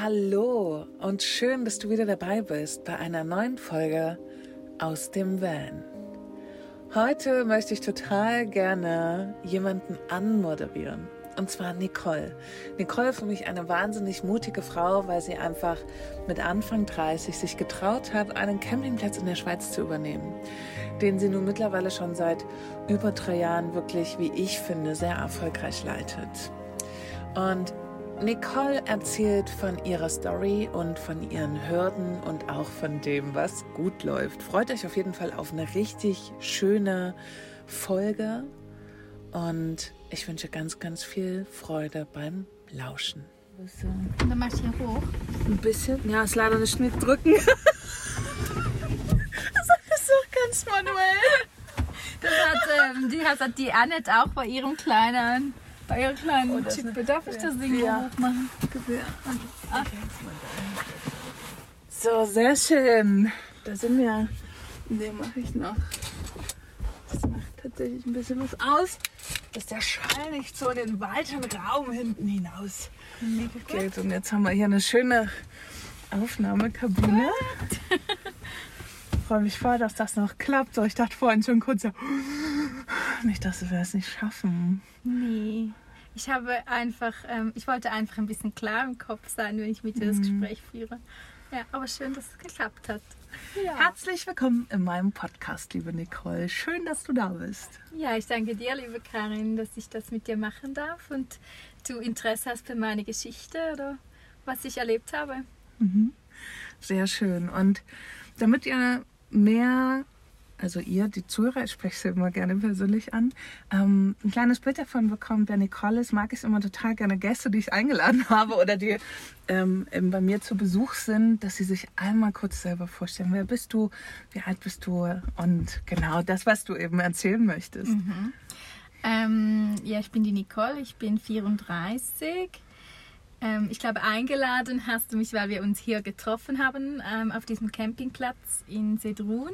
Hallo und schön, dass du wieder dabei bist bei einer neuen Folge aus dem Van. Heute möchte ich total gerne jemanden anmoderieren. Und zwar Nicole. Nicole für mich eine wahnsinnig mutige Frau, weil sie einfach mit Anfang 30 sich getraut hat, einen Campingplatz in der Schweiz zu übernehmen, den sie nun mittlerweile schon seit über drei Jahren wirklich, wie ich finde, sehr erfolgreich leitet. Und Nicole erzählt von ihrer Story und von ihren Hürden und auch von dem, was gut läuft. Freut euch auf jeden Fall auf eine richtig schöne Folge und ich wünsche ganz, ganz viel Freude beim Lauschen. So. Und dann machst du hier hoch. Ein bisschen? Ja, ist leider nicht mit drücken. das ist doch ganz manuell. Das hat, ähm, die hat die Annette auch bei ihrem kleinen bei ihrer kleinen oh, Chippe. Darf ich das Ding ja. hochmachen? Ah. So, sehr schön. Da sind wir. Den mache ich noch. Das macht tatsächlich ein bisschen was aus, dass der Schall nicht so in den weiten Raum hinten hinaus geht. Und jetzt haben wir hier eine schöne Aufnahmekabine. Ich freue mich voll, dass das noch klappt. So, ich dachte vorhin schon kurz so, nicht, dass wir es nicht schaffen. Nee. Ich habe einfach, ähm, ich wollte einfach ein bisschen klar im Kopf sein, wenn ich mit dir das mhm. Gespräch führe. Ja, aber schön, dass es geklappt hat. Ja. Herzlich willkommen in meinem Podcast, liebe Nicole. Schön, dass du da bist. Ja, ich danke dir, liebe Karin, dass ich das mit dir machen darf und du Interesse hast für meine Geschichte oder was ich erlebt habe. Mhm. Sehr schön. Und damit ihr mehr also ihr, die Zuhörer, ich spreche sie immer gerne persönlich an, ähm, ein kleines Bild davon bekommt, wer Nicole ist, mag ich immer total gerne Gäste, die ich eingeladen habe oder die ähm, bei mir zu Besuch sind, dass sie sich einmal kurz selber vorstellen. Wer bist du? Wie alt bist du? Und genau das, was du eben erzählen möchtest. Mhm. Ähm, ja, ich bin die Nicole, ich bin 34. Ähm, ich glaube, eingeladen hast du mich, weil wir uns hier getroffen haben ähm, auf diesem Campingplatz in Sedrun.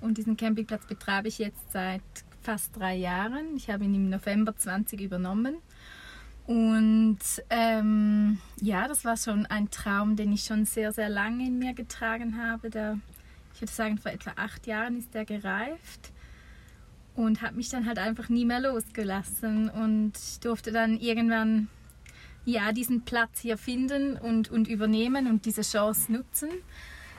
Und diesen Campingplatz betreibe ich jetzt seit fast drei Jahren. Ich habe ihn im November 20 übernommen. Und ähm, ja, das war schon ein Traum, den ich schon sehr, sehr lange in mir getragen habe. Der, ich würde sagen, vor etwa acht Jahren ist der gereift und habe mich dann halt einfach nie mehr losgelassen. Und ich durfte dann irgendwann ja, diesen Platz hier finden und, und übernehmen und diese Chance nutzen.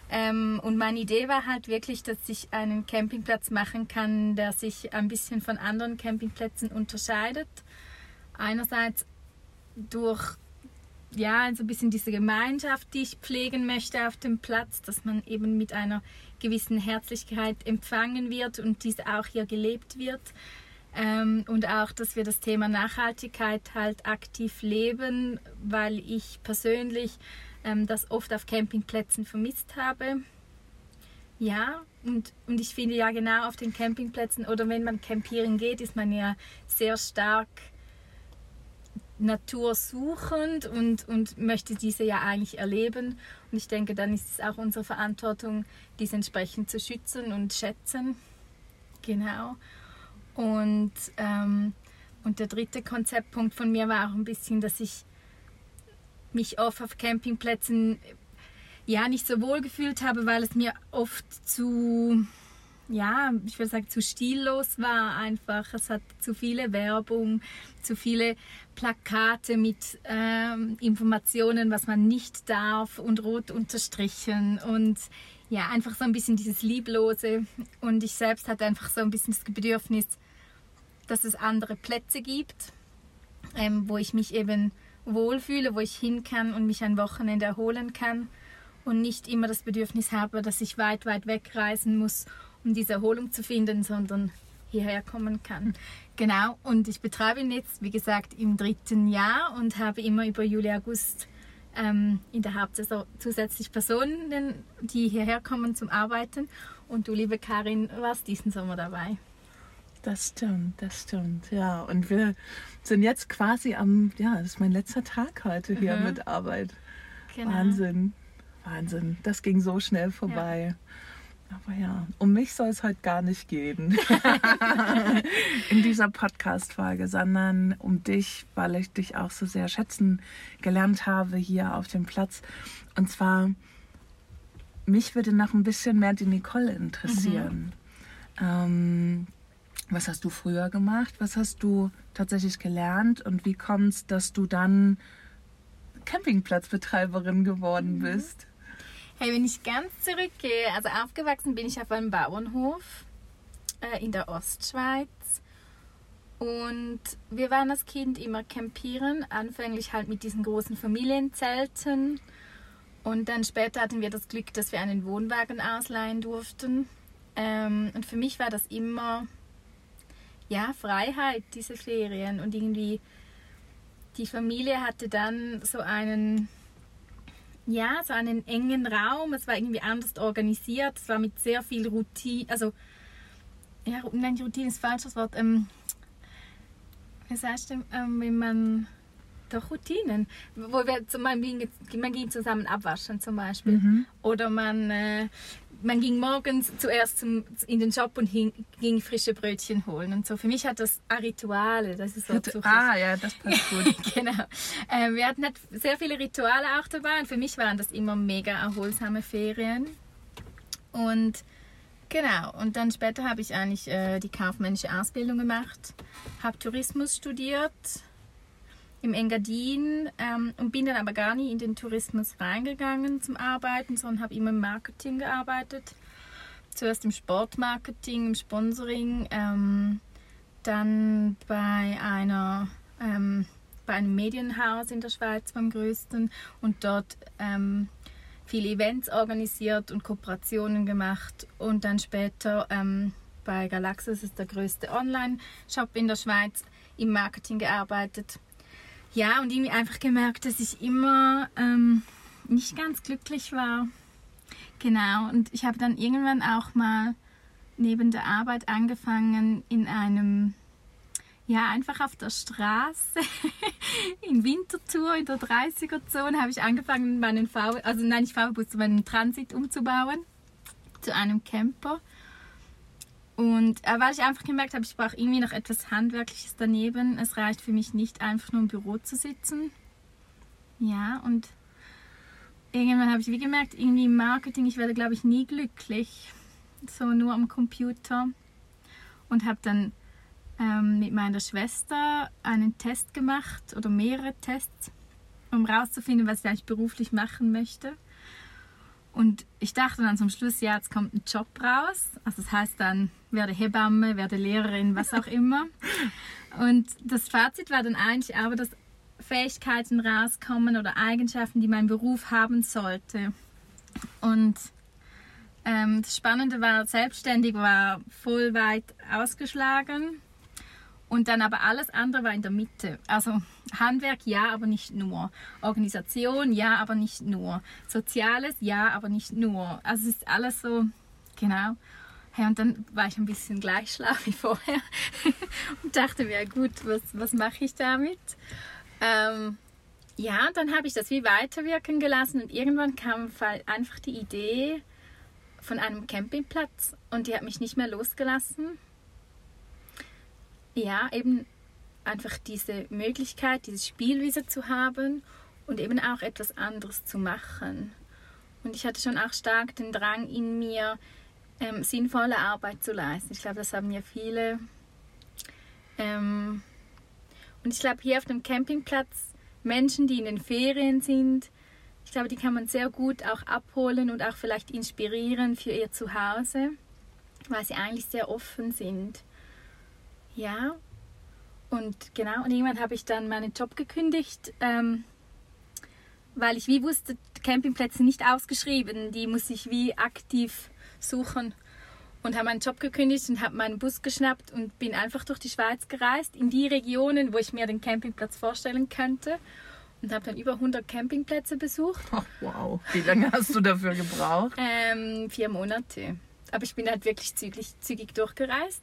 Ähm, und meine Idee war halt wirklich, dass ich einen Campingplatz machen kann, der sich ein bisschen von anderen Campingplätzen unterscheidet. Einerseits durch ja, so ein bisschen diese Gemeinschaft, die ich pflegen möchte auf dem Platz, dass man eben mit einer gewissen Herzlichkeit empfangen wird und diese auch hier gelebt wird. Ähm, und auch, dass wir das Thema Nachhaltigkeit halt aktiv leben, weil ich persönlich ähm, das oft auf Campingplätzen vermisst habe. Ja, und, und ich finde ja genau auf den Campingplätzen oder wenn man campieren geht, ist man ja sehr stark natursuchend und, und möchte diese ja eigentlich erleben. Und ich denke, dann ist es auch unsere Verantwortung, diese entsprechend zu schützen und schätzen. Genau. Und, ähm, und der dritte Konzeptpunkt von mir war auch ein bisschen, dass ich mich oft auf Campingplätzen ja nicht so wohl gefühlt habe, weil es mir oft zu ja, ich würde sagen, zu stillos war einfach. Es hat zu viele Werbung, zu viele Plakate mit ähm, Informationen, was man nicht darf und rot unterstrichen und ja, einfach so ein bisschen dieses Lieblose. Und ich selbst hatte einfach so ein bisschen das Bedürfnis, dass es andere Plätze gibt, ähm, wo ich mich eben wohlfühle, wo ich hin kann und mich ein Wochenende erholen kann und nicht immer das Bedürfnis habe, dass ich weit, weit wegreisen muss, um diese Erholung zu finden, sondern hierher kommen kann. Genau, und ich betreibe ihn jetzt, wie gesagt, im dritten Jahr und habe immer über Juli, August ähm, in der Hauptsaison zusätzlich Personen, die hierher kommen zum Arbeiten. Und du, liebe Karin, warst diesen Sommer dabei. Das stimmt, das stimmt, ja. Und wir sind jetzt quasi am, ja, das ist mein letzter Tag heute hier mhm. mit Arbeit. Genau. Wahnsinn, Wahnsinn. Das ging so schnell vorbei. Aber ja, um mich soll es heute gar nicht gehen in dieser Podcast-Folge, sondern um dich, weil ich dich auch so sehr schätzen gelernt habe hier auf dem Platz. Und zwar, mich würde noch ein bisschen mehr die Nicole interessieren. Mhm. Ähm, was hast du früher gemacht? Was hast du tatsächlich gelernt? Und wie kommt es, dass du dann Campingplatzbetreiberin geworden mhm. bist? Hey, wenn ich ganz zurückgehe, also aufgewachsen bin ich auf einem Bauernhof äh, in der Ostschweiz. Und wir waren als Kind immer campieren, anfänglich halt mit diesen großen Familienzelten. Und dann später hatten wir das Glück, dass wir einen Wohnwagen ausleihen durften. Ähm, und für mich war das immer ja, Freiheit, diese Ferien. Und irgendwie die Familie hatte dann so einen ja, so einen engen Raum. Es war irgendwie anders organisiert. Es war mit sehr viel Routine, also ja, nein, Routine ist falsch das Wort. Ähm, was heißt denn, ähm, wenn man doch Routinen, wo wir zum Beispiel, man ging zusammen abwaschen zum Beispiel mhm. oder man äh, man ging morgens zuerst zum, in den Shop und hing, ging frische Brötchen holen und so. Für mich hat das Rituale, das ist so Ah, ja, das passt gut. genau. Ähm, wir hatten halt sehr viele Rituale auch dabei und für mich waren das immer mega erholsame Ferien. Und genau, und dann später habe ich eigentlich äh, die kaufmännische Ausbildung gemacht, habe Tourismus studiert im Engadin ähm, und bin dann aber gar nie in den Tourismus reingegangen zum Arbeiten, sondern habe immer im Marketing gearbeitet. Zuerst im Sportmarketing, im Sponsoring, ähm, dann bei einer ähm, bei einem Medienhaus in der Schweiz beim größten und dort ähm, viele Events organisiert und Kooperationen gemacht und dann später ähm, bei Galaxus ist der größte Online-Shop in der Schweiz im Marketing gearbeitet ja, und irgendwie einfach gemerkt, dass ich immer ähm, nicht ganz glücklich war. Genau, und ich habe dann irgendwann auch mal neben der Arbeit angefangen in einem, ja, einfach auf der Straße, in Winterthur, in der 30er-Zone, habe ich angefangen, meinen VW, also nein, nicht VW-Bus, meinen Transit umzubauen zu einem Camper. Und äh, weil ich einfach gemerkt habe, ich brauche irgendwie noch etwas Handwerkliches daneben. Es reicht für mich nicht, einfach nur im Büro zu sitzen. Ja, und irgendwann habe ich wie gemerkt, irgendwie im Marketing, ich werde, glaube ich, nie glücklich. So nur am Computer. Und habe dann ähm, mit meiner Schwester einen Test gemacht oder mehrere Tests, um herauszufinden, was ich eigentlich beruflich machen möchte. Und ich dachte dann zum Schluss, ja, jetzt kommt ein Job raus. Also das heißt dann, werde Hebamme, werde Lehrerin, was auch immer. Und das Fazit war dann eigentlich aber, dass Fähigkeiten rauskommen oder Eigenschaften, die mein Beruf haben sollte. Und ähm, das Spannende war, selbstständig war voll weit ausgeschlagen. Und dann aber alles andere war in der Mitte. Also Handwerk ja, aber nicht nur. Organisation ja, aber nicht nur. Soziales ja, aber nicht nur. Also es ist alles so, genau. Hey, und dann war ich ein bisschen gleich schlau wie vorher und dachte mir, gut, was, was mache ich damit? Ähm, ja, dann habe ich das wie weiterwirken gelassen und irgendwann kam einfach die Idee von einem Campingplatz und die hat mich nicht mehr losgelassen ja, eben einfach diese Möglichkeit, dieses Spielwiese zu haben und eben auch etwas anderes zu machen. Und ich hatte schon auch stark den Drang in mir, ähm, sinnvolle Arbeit zu leisten. Ich glaube, das haben ja viele. Ähm, und ich glaube, hier auf dem Campingplatz Menschen, die in den Ferien sind, ich glaube, die kann man sehr gut auch abholen und auch vielleicht inspirieren für ihr Zuhause, weil sie eigentlich sehr offen sind. Ja, und genau, und irgendwann habe ich dann meinen Job gekündigt, ähm, weil ich wie wusste, Campingplätze nicht ausgeschrieben, die muss ich wie aktiv suchen. Und habe meinen Job gekündigt und habe meinen Bus geschnappt und bin einfach durch die Schweiz gereist, in die Regionen, wo ich mir den Campingplatz vorstellen könnte. Und habe dann über 100 Campingplätze besucht. Oh, wow, wie lange hast du dafür gebraucht? Ähm, vier Monate. Aber ich bin halt wirklich zügig, zügig durchgereist.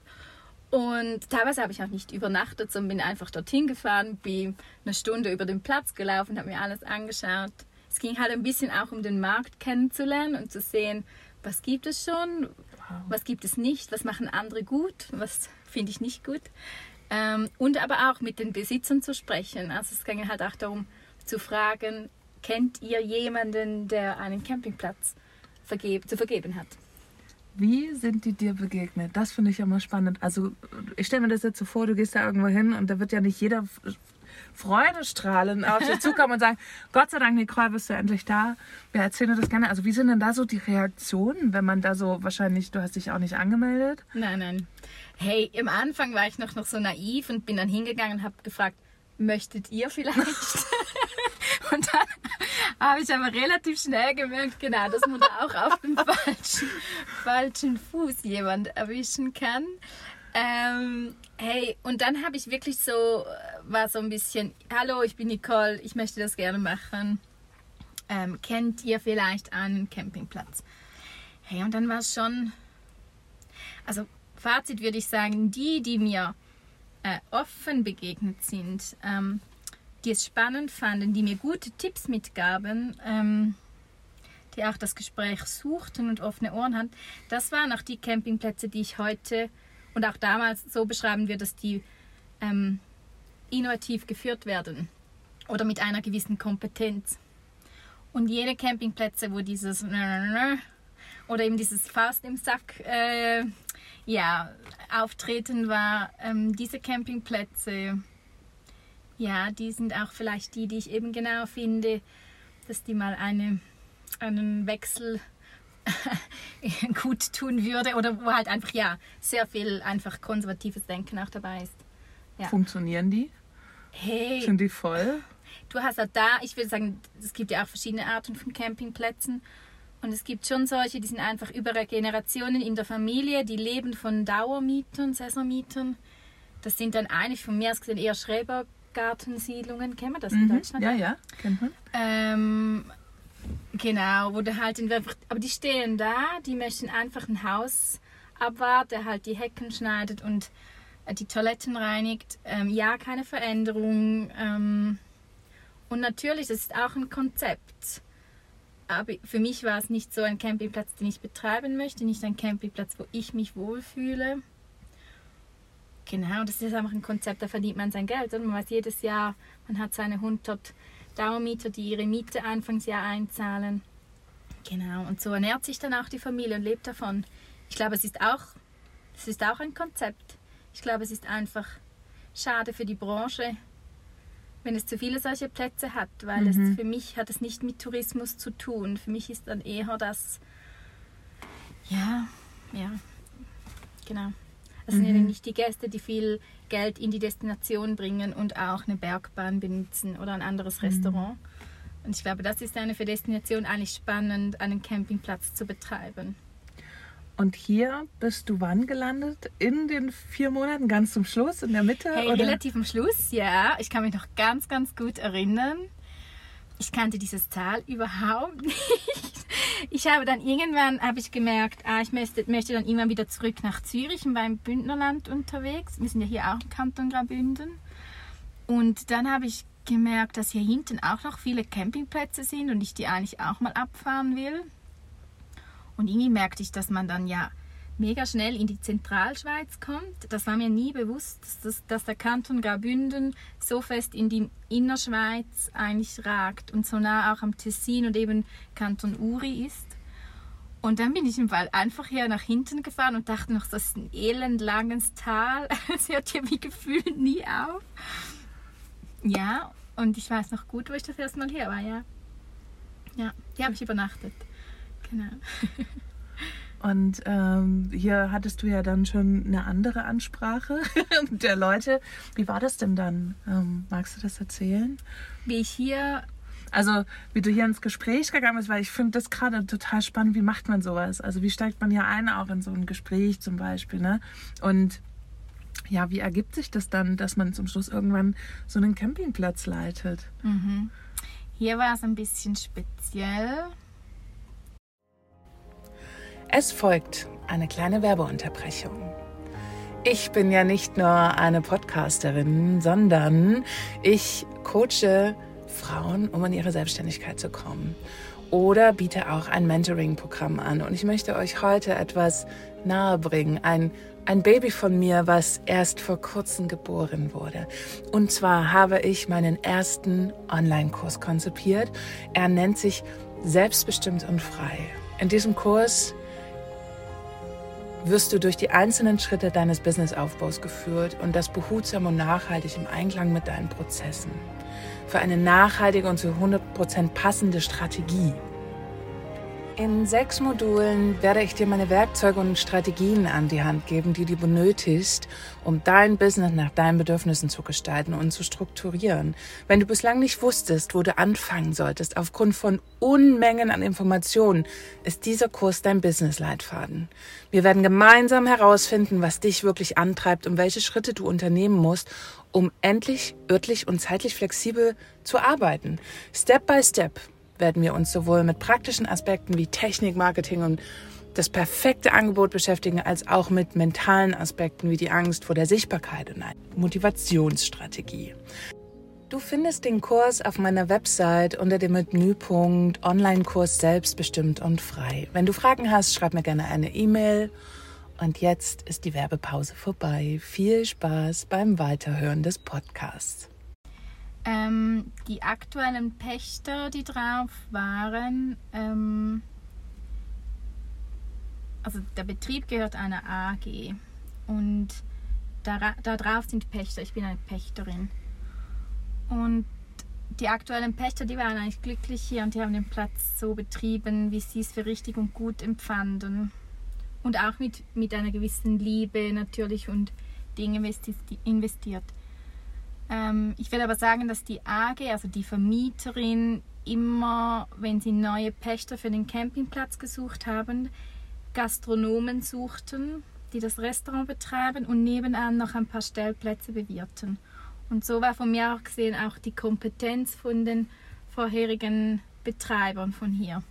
Und teilweise habe ich auch nicht übernachtet, sondern bin einfach dorthin gefahren, bin eine Stunde über den Platz gelaufen, habe mir alles angeschaut. Es ging halt ein bisschen auch um den Markt kennenzulernen und zu sehen, was gibt es schon, was gibt es nicht, was machen andere gut, was finde ich nicht gut. Ähm, und aber auch mit den Besitzern zu sprechen. Also es ging halt auch darum zu fragen, kennt ihr jemanden, der einen Campingplatz vergeb zu vergeben hat? Wie sind die dir begegnet? Das finde ich immer spannend. Also ich stelle mir das jetzt so vor, du gehst da irgendwo hin und da wird ja nicht jeder Freudestrahlen auf dich zukommen und sagen, Gott sei Dank, Nicole, bist du endlich da. Wir erzählen dir das gerne. Also wie sind denn da so die Reaktionen, wenn man da so wahrscheinlich, du hast dich auch nicht angemeldet? Nein, nein. Hey, im Anfang war ich noch, noch so naiv und bin dann hingegangen und habe gefragt, möchtet ihr vielleicht? und dann habe ich aber relativ schnell gemerkt, genau, dass man da auch auf dem falschen, falschen Fuß jemand erwischen kann. Ähm, hey, und dann habe ich wirklich so, war so ein bisschen, hallo, ich bin Nicole, ich möchte das gerne machen. Ähm, kennt ihr vielleicht einen Campingplatz? Hey, und dann war es schon, also Fazit würde ich sagen, die, die mir äh, offen begegnet sind, ähm, die es spannend fanden, die mir gute Tipps mitgaben, ähm, die auch das Gespräch suchten und offene Ohren hatten, das waren auch die Campingplätze, die ich heute und auch damals so beschreiben wir, dass die ähm, innovativ geführt werden oder mit einer gewissen Kompetenz. Und jene Campingplätze, wo dieses oder eben dieses Faust im Sack äh, ja, auftreten war, ähm, diese Campingplätze, ja, die sind auch vielleicht die, die ich eben genau finde, dass die mal eine, einen Wechsel gut tun würde oder wo halt einfach ja sehr viel einfach konservatives Denken auch dabei ist. Ja. Funktionieren die? Hey. Sind die voll? Du hast halt da, ich würde sagen, es gibt ja auch verschiedene Arten von Campingplätzen. Und es gibt schon solche, die sind einfach über Generationen in der Familie, die leben von Dauermietern, Saisonmietern. Das sind dann eigentlich von mir aus gesehen eher Schrebergartensiedlungen. Kennen wir das in Mhm. Deutschland? Ja, ja, kennt man. Ähm, genau, wo du halt einfach, aber die stehen da, die möchten einfach ein Haus abwarten, der halt die Hecken schneidet und äh, die Toiletten reinigt. Ähm, ja, keine Veränderung. Ähm, und natürlich, das ist auch ein Konzept. Aber für mich war es nicht so ein Campingplatz, den ich betreiben möchte, nicht ein Campingplatz, wo ich mich wohlfühle. Genau, das ist einfach ein Konzept, da verdient man sein Geld. Und man weiß jedes Jahr, man hat seine 100 Dauermieter, die ihre Miete Anfangsjahr einzahlen. Genau, und so ernährt sich dann auch die Familie und lebt davon. Ich glaube, es ist auch, es ist auch ein Konzept. Ich glaube, es ist einfach schade für die Branche, wenn es zu viele solche Plätze hat, weil Mhm. es für mich hat es nicht mit Tourismus zu tun. Für mich ist dann eher das, ja, ja, genau. Das sind ja Mhm. nicht die Gäste, die viel Geld in die Destination bringen und auch eine Bergbahn benutzen oder ein anderes Mhm. Restaurant. Und ich glaube, das ist eine für Destination eigentlich spannend, einen Campingplatz zu betreiben. Und hier bist du wann gelandet? In den vier Monaten, ganz zum Schluss, in der Mitte? Hey, oder? relativ am Schluss, ja. Ich kann mich noch ganz, ganz gut erinnern. Ich kannte dieses Tal überhaupt nicht. Ich habe dann irgendwann habe ich gemerkt, ah, ich möchte, möchte dann immer wieder zurück nach Zürich und war im Bündnerland unterwegs. Wir sind ja hier auch im Kanton Graubünden. Und dann habe ich gemerkt, dass hier hinten auch noch viele Campingplätze sind und ich die eigentlich auch mal abfahren will. Und irgendwie merkte ich, dass man dann ja mega schnell in die Zentralschweiz kommt. Das war mir nie bewusst, dass, das, dass der Kanton Graubünden so fest in die Innerschweiz eigentlich ragt und so nah auch am Tessin und eben Kanton Uri ist. Und dann bin ich im Wald einfach hier nach hinten gefahren und dachte noch, das ist ein elendlanges Tal. Es hört hier wie gefühlt nie auf. Ja, und ich weiß noch gut, wo ich das erste Mal hier war, ja. Ja, hier habe ich übernachtet. Genau. Und ähm, hier hattest du ja dann schon eine andere Ansprache der Leute. Wie war das denn dann? Ähm, magst du das erzählen? Wie ich hier Also, wie du hier ins Gespräch gegangen bist, weil ich finde das gerade total spannend. Wie macht man sowas? Also, wie steigt man hier ein, auch in so ein Gespräch zum Beispiel, ne? Und ja, wie ergibt sich das dann, dass man zum Schluss irgendwann so einen Campingplatz leitet? Mhm. Hier war es ein bisschen speziell. Es folgt eine kleine Werbeunterbrechung. Ich bin ja nicht nur eine Podcasterin, sondern ich coache Frauen, um in ihre Selbstständigkeit zu kommen. Oder biete auch ein Mentoring-Programm an. Und ich möchte euch heute etwas nahebringen. Ein, ein Baby von mir, was erst vor kurzem geboren wurde. Und zwar habe ich meinen ersten Online-Kurs konzipiert. Er nennt sich Selbstbestimmt und frei. In diesem Kurs wirst du durch die einzelnen Schritte deines Businessaufbaus geführt und das behutsam und nachhaltig im Einklang mit deinen Prozessen. Für eine nachhaltige und zu 100% passende Strategie. In sechs Modulen werde ich dir meine Werkzeuge und Strategien an die Hand geben, die du benötigst, um dein Business nach deinen Bedürfnissen zu gestalten und zu strukturieren. Wenn du bislang nicht wusstest, wo du anfangen solltest, aufgrund von Unmengen an Informationen, ist dieser Kurs dein Business-Leitfaden. Wir werden gemeinsam herausfinden, was dich wirklich antreibt und welche Schritte du unternehmen musst, um endlich örtlich und zeitlich flexibel zu arbeiten. Step by Step werden wir uns sowohl mit praktischen Aspekten wie Technik, Marketing und das perfekte Angebot beschäftigen, als auch mit mentalen Aspekten wie die Angst vor der Sichtbarkeit und eine Motivationsstrategie. Du findest den Kurs auf meiner Website unter dem Menüpunkt Online-Kurs selbstbestimmt und frei. Wenn du Fragen hast, schreib mir gerne eine E-Mail. Und jetzt ist die Werbepause vorbei. Viel Spaß beim Weiterhören des Podcasts. Ähm, die aktuellen Pächter, die drauf waren, ähm, also der Betrieb gehört einer AG und da, da drauf sind Pächter. Ich bin eine Pächterin. Und die aktuellen Pächter, die waren eigentlich glücklich hier und die haben den Platz so betrieben, wie sie es für richtig und gut empfanden. Und auch mit, mit einer gewissen Liebe natürlich und Dinge investiert. Ähm, ich will aber sagen, dass die AG, also die Vermieterin, immer, wenn sie neue Pächter für den Campingplatz gesucht haben, Gastronomen suchten, die das Restaurant betreiben und nebenan noch ein paar Stellplätze bewirten. Und so war von mir auch gesehen auch die Kompetenz von den vorherigen Betreibern von hier.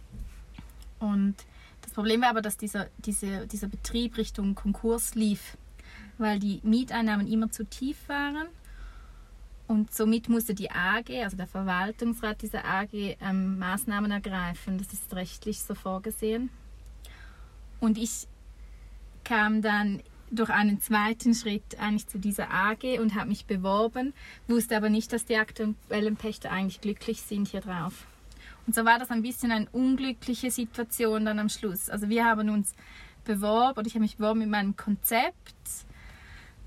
Und das Problem war aber, dass dieser, diese, dieser Betrieb Richtung Konkurs lief, weil die Mieteinnahmen immer zu tief waren und somit musste die AG, also der Verwaltungsrat dieser AG, ähm, Maßnahmen ergreifen. Das ist rechtlich so vorgesehen. Und ich kam dann durch einen zweiten Schritt eigentlich zu dieser AG und habe mich beworben, wusste aber nicht, dass die aktuellen Pächter eigentlich glücklich sind hier drauf. Und so war das ein bisschen eine unglückliche Situation dann am Schluss. Also wir haben uns beworben, oder ich habe mich beworben mit meinem Konzept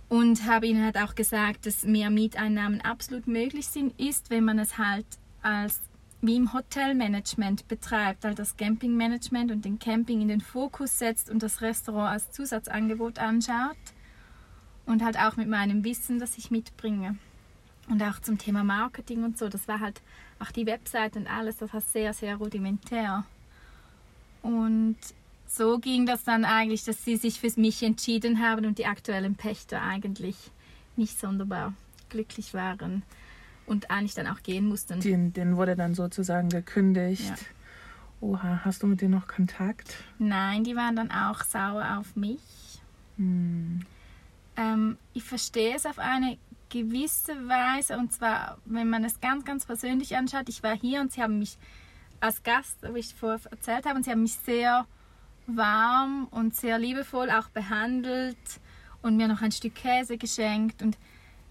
und habe ihnen halt auch gesagt, dass mehr Mieteinnahmen absolut möglich sind, ist, wenn man es halt als wie im Hotelmanagement betreibt, halt das Campingmanagement und den Camping in den Fokus setzt und das Restaurant als Zusatzangebot anschaut und halt auch mit meinem Wissen, das ich mitbringe. Und auch zum Thema Marketing und so, das war halt auch die Website und alles, das war sehr, sehr rudimentär. Und so ging das dann eigentlich, dass sie sich für mich entschieden haben und die aktuellen Pächter eigentlich nicht sonderbar glücklich waren und eigentlich dann auch gehen mussten. Den, den wurde dann sozusagen gekündigt. Ja. Oha, hast du mit denen noch Kontakt? Nein, die waren dann auch sauer auf mich. Hm. Ähm, ich verstehe es auf eine gewisse Weise und zwar, wenn man es ganz, ganz persönlich anschaut. Ich war hier und sie haben mich als Gast, wie ich vorher erzählt habe, und sie haben mich sehr warm und sehr liebevoll auch behandelt und mir noch ein Stück Käse geschenkt. Und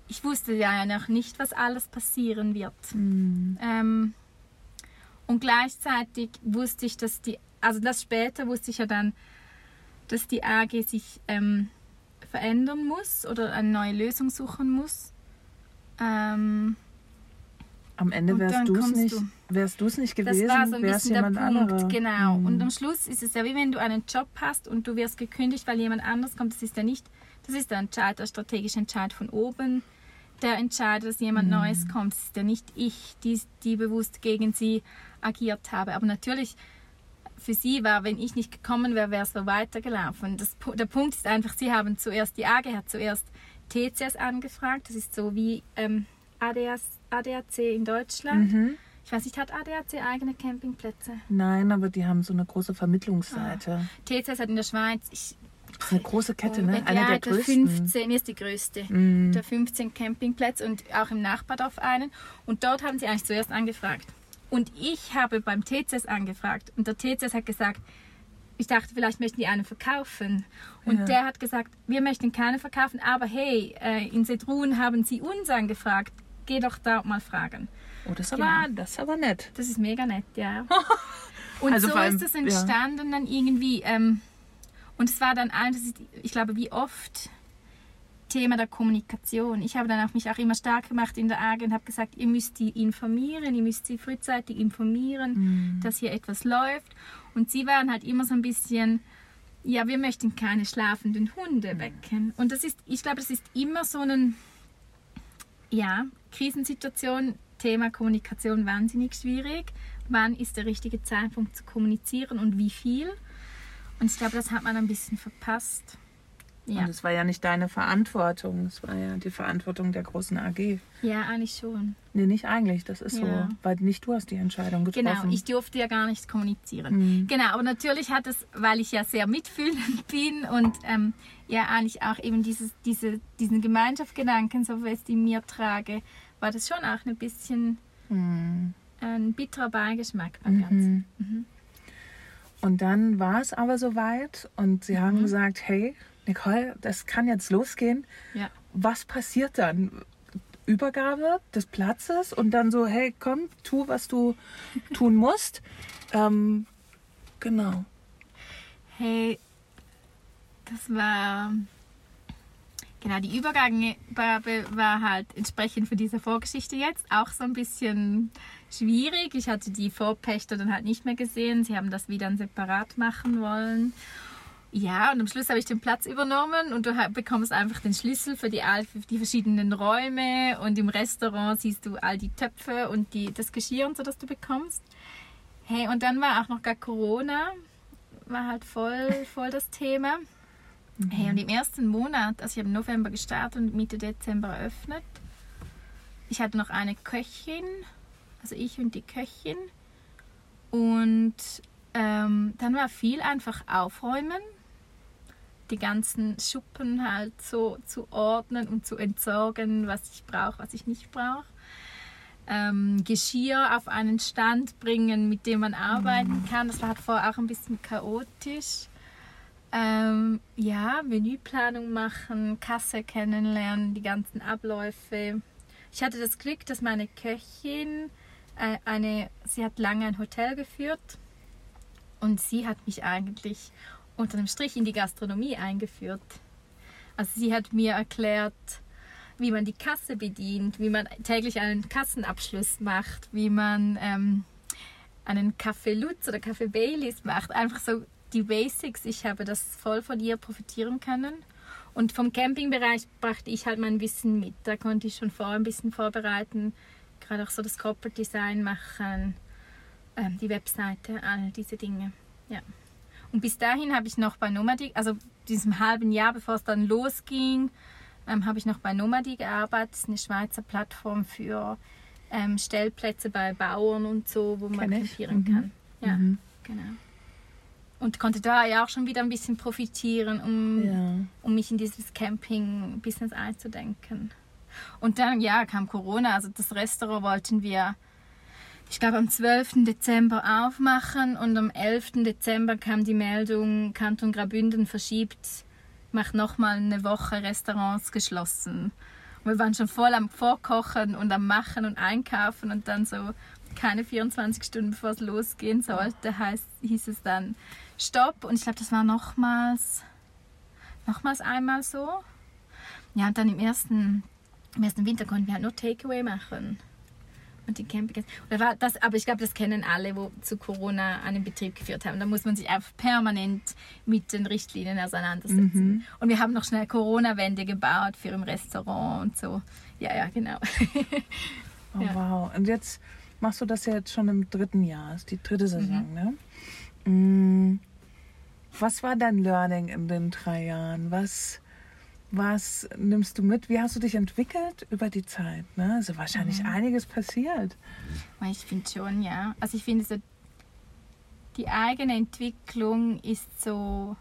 ich wusste ja noch nicht, was alles passieren wird. Mhm. Ähm, und gleichzeitig wusste ich, dass die, also das später wusste ich ja dann, dass die AG sich ähm, verändern muss oder eine neue Lösung suchen muss. Ähm, am Ende wärst du es nicht, wärst du's nicht gewesen, das war so ein bisschen der Punkt, anderer. genau. Mhm. Und am Schluss ist es ja wie wenn du einen Job hast und du wirst gekündigt, weil jemand anders kommt. Das ist ja nicht, das ist der Entscheid, der strategische Entscheid von oben. Der entscheidet, dass jemand mhm. Neues kommt. Das ist ja nicht ich, die, die bewusst gegen sie agiert habe. Aber natürlich, für sie war, wenn ich nicht gekommen wäre, wäre es so weitergelaufen. Das, der Punkt ist einfach, sie haben zuerst, die AG hat zuerst TCS angefragt. Das ist so wie ähm, ADS ADAC in Deutschland. Mhm. Ich weiß nicht, hat ADAC eigene Campingplätze? Nein, aber die haben so eine große Vermittlungsseite. Ah. TCS hat in der Schweiz, ich Das ist eine große Kette, ne? Ja, Eine der der größten. 15 ist die größte. Mm. Der 15 Campingplätze und auch im Nachbardorf einen. Und dort haben sie eigentlich zuerst angefragt. Und ich habe beim TCS angefragt. Und der TCS hat gesagt, ich dachte, vielleicht möchten die einen verkaufen. Und Ja. der hat gesagt, wir möchten keine verkaufen, aber hey, äh, in Sedrun haben sie uns angefragt. Geh doch da mal fragen. Oh, das ist, aber, Genau. das ist aber nett. Das ist mega nett, ja. Und Also so allem, ist es entstanden dann irgendwie. Ähm, und es war dann ein, das ist, ich glaube, wie oft Thema der Kommunikation. Ich habe dann auch mich auch immer stark gemacht in der AG und habe gesagt, ihr müsst die informieren, ihr müsst sie frühzeitig informieren, Mhm. dass hier etwas läuft. Und sie waren halt immer so ein bisschen, ja, wir möchten keine schlafenden Hunde wecken. Und das ist, ich glaube, das ist immer so ein, ja, Krisensituation, Thema Kommunikation wahnsinnig schwierig. Wann ist der richtige Zeitpunkt zu kommunizieren und wie viel? Und ich glaube, das hat man ein bisschen verpasst. Ja, Und es war ja nicht deine Verantwortung, es war ja die Verantwortung der großen AG. ja eigentlich schon. Nee, nicht eigentlich, das ist Ja. so, weil nicht du hast die Entscheidung getroffen. Genau, ich durfte ja gar nicht kommunizieren. Mhm. Genau, aber natürlich hat es, weil ich ja sehr mitfühlend bin und ähm, ja eigentlich auch eben dieses, diese, diesen Gemeinschaftsgedanken so fest in mir trage, war das schon auch ein bisschen Mhm. ein bitterer Beigeschmack beim Ganzen. Mhm. Und dann war es aber soweit und sie Mhm. haben gesagt, hey, Nicole, das kann jetzt losgehen. Ja. Was passiert dann? Übergabe des Platzes und dann so, hey, komm, tu, was du tun musst. Ähm, genau. Hey, das war. Genau, die Übergabe war halt entsprechend für diese Vorgeschichte jetzt auch so ein bisschen schwierig. Ich hatte die Vorpächter dann halt nicht mehr gesehen. Sie haben das wieder separat machen wollen. Ja, und am Schluss habe ich den Platz übernommen und du bekommst einfach den Schlüssel für die, für die verschiedenen Räume und im Restaurant siehst du all die Töpfe und die, das Geschirr und so, das du bekommst. Hey, und dann war auch noch gar Corona, war halt voll, voll das Thema. Hey, und im ersten Monat, also ich habe im November gestartet und Mitte Dezember eröffnet. Ich hatte noch eine Köchin, also ich und die Köchin. Und ähm, dann war viel einfach aufräumen, die ganzen Schuppen halt so zu ordnen und zu entsorgen, was ich brauche, was ich nicht brauche. Ähm, Geschirr auf einen Stand bringen, mit dem man arbeiten kann. Das war halt vorher auch ein bisschen chaotisch. Ähm, ja, Menüplanung machen, Kasse kennenlernen, die ganzen Abläufe. Ich hatte das Glück, dass meine Köchin äh, eine, sie hat lange ein Hotel geführt und sie hat mich eigentlich unter einem Strich in die Gastronomie eingeführt. Also sie hat mir erklärt, wie man die Kasse bedient, wie man täglich einen Kassenabschluss macht, wie man ähm, einen Kaffee Lutz oder Kaffee Baileys macht. Einfach so die Basics. Ich habe das voll von ihr profitieren können. Und vom Campingbereich brachte ich halt mein Wissen mit. Da konnte ich schon vorher ein bisschen vorbereiten. Gerade auch so das Corporate Design machen, ähm, die Webseite, all diese Dinge. Ja. Und bis dahin habe ich noch bei Nomadi, also diesem halben Jahr, bevor es dann losging, ähm, habe ich noch bei Nomadi gearbeitet. Das ist eine Schweizer Plattform für ähm, Stellplätze bei Bauern und so, wo man Kenn campieren Mhm. kann. Ja, Mhm. genau. Und konnte da ja auch schon wieder ein bisschen profitieren, um, Ja. um mich in dieses Camping-Business einzudenken. Und dann, ja, kam Corona. Also das Restaurant wollten wir, ich glaube, am 12. Dezember aufmachen und am 11. Dezember kam die Meldung, Kanton Graubünden verschiebt, macht nochmal eine Woche Restaurants geschlossen. Und wir waren schon voll am Vorkochen und am Machen und Einkaufen und dann so keine 24 Stunden bevor es losgehen sollte, heißt, hieß es dann Stopp. Und ich glaube, das war nochmals, nochmals einmal so. Ja, und dann im ersten, im ersten Winter konnten wir halt nur Takeaway machen. Und die Campingplätze. Oder war das, aber ich glaube, das kennen alle, wo zu Corona einen Betrieb geführt haben. Da muss man sich einfach permanent mit den Richtlinien auseinandersetzen. Mhm. Und wir haben noch schnell Corona-Wände gebaut für im Restaurant und so. Ja, ja, genau. Oh, Ja. wow. Und jetzt machst du das ja jetzt schon im dritten Jahr, ist die dritte Saison, Mhm. ne? Mm, Was war dein Learning in den drei Jahren? Was, was nimmst du mit? Wie hast du dich entwickelt über die Zeit? Ne? Also wahrscheinlich Mhm. einiges passiert. Ich finde schon, ja. Also ich finde so, die eigene Entwicklung ist so,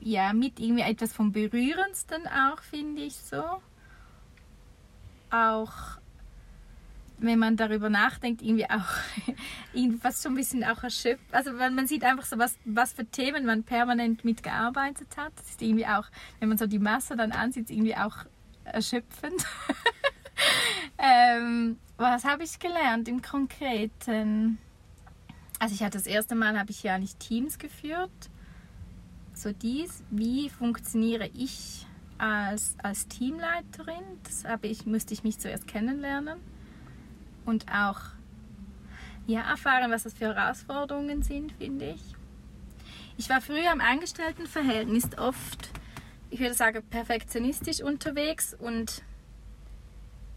ja, mit irgendwie etwas vom Berührendsten auch, finde ich so. Auch wenn man darüber nachdenkt, irgendwie auch irgendwie fast schon ein bisschen auch erschöpft. Also man, man sieht einfach so, was, was für Themen man permanent mitgearbeitet hat. Das ist irgendwie auch, wenn man so die Masse dann ansieht, irgendwie auch erschöpfend. ähm, was habe ich gelernt im Konkreten? Also ich hatte das erste Mal, habe ich ja nicht Teams geführt. So dies, wie funktioniere ich als, als Teamleiterin? Das habe ich, musste ich mich zuerst kennenlernen und auch ja, erfahren, was das für Herausforderungen sind, finde ich. Ich war früher im Angestelltenverhältnis oft, ich würde sagen, perfektionistisch unterwegs und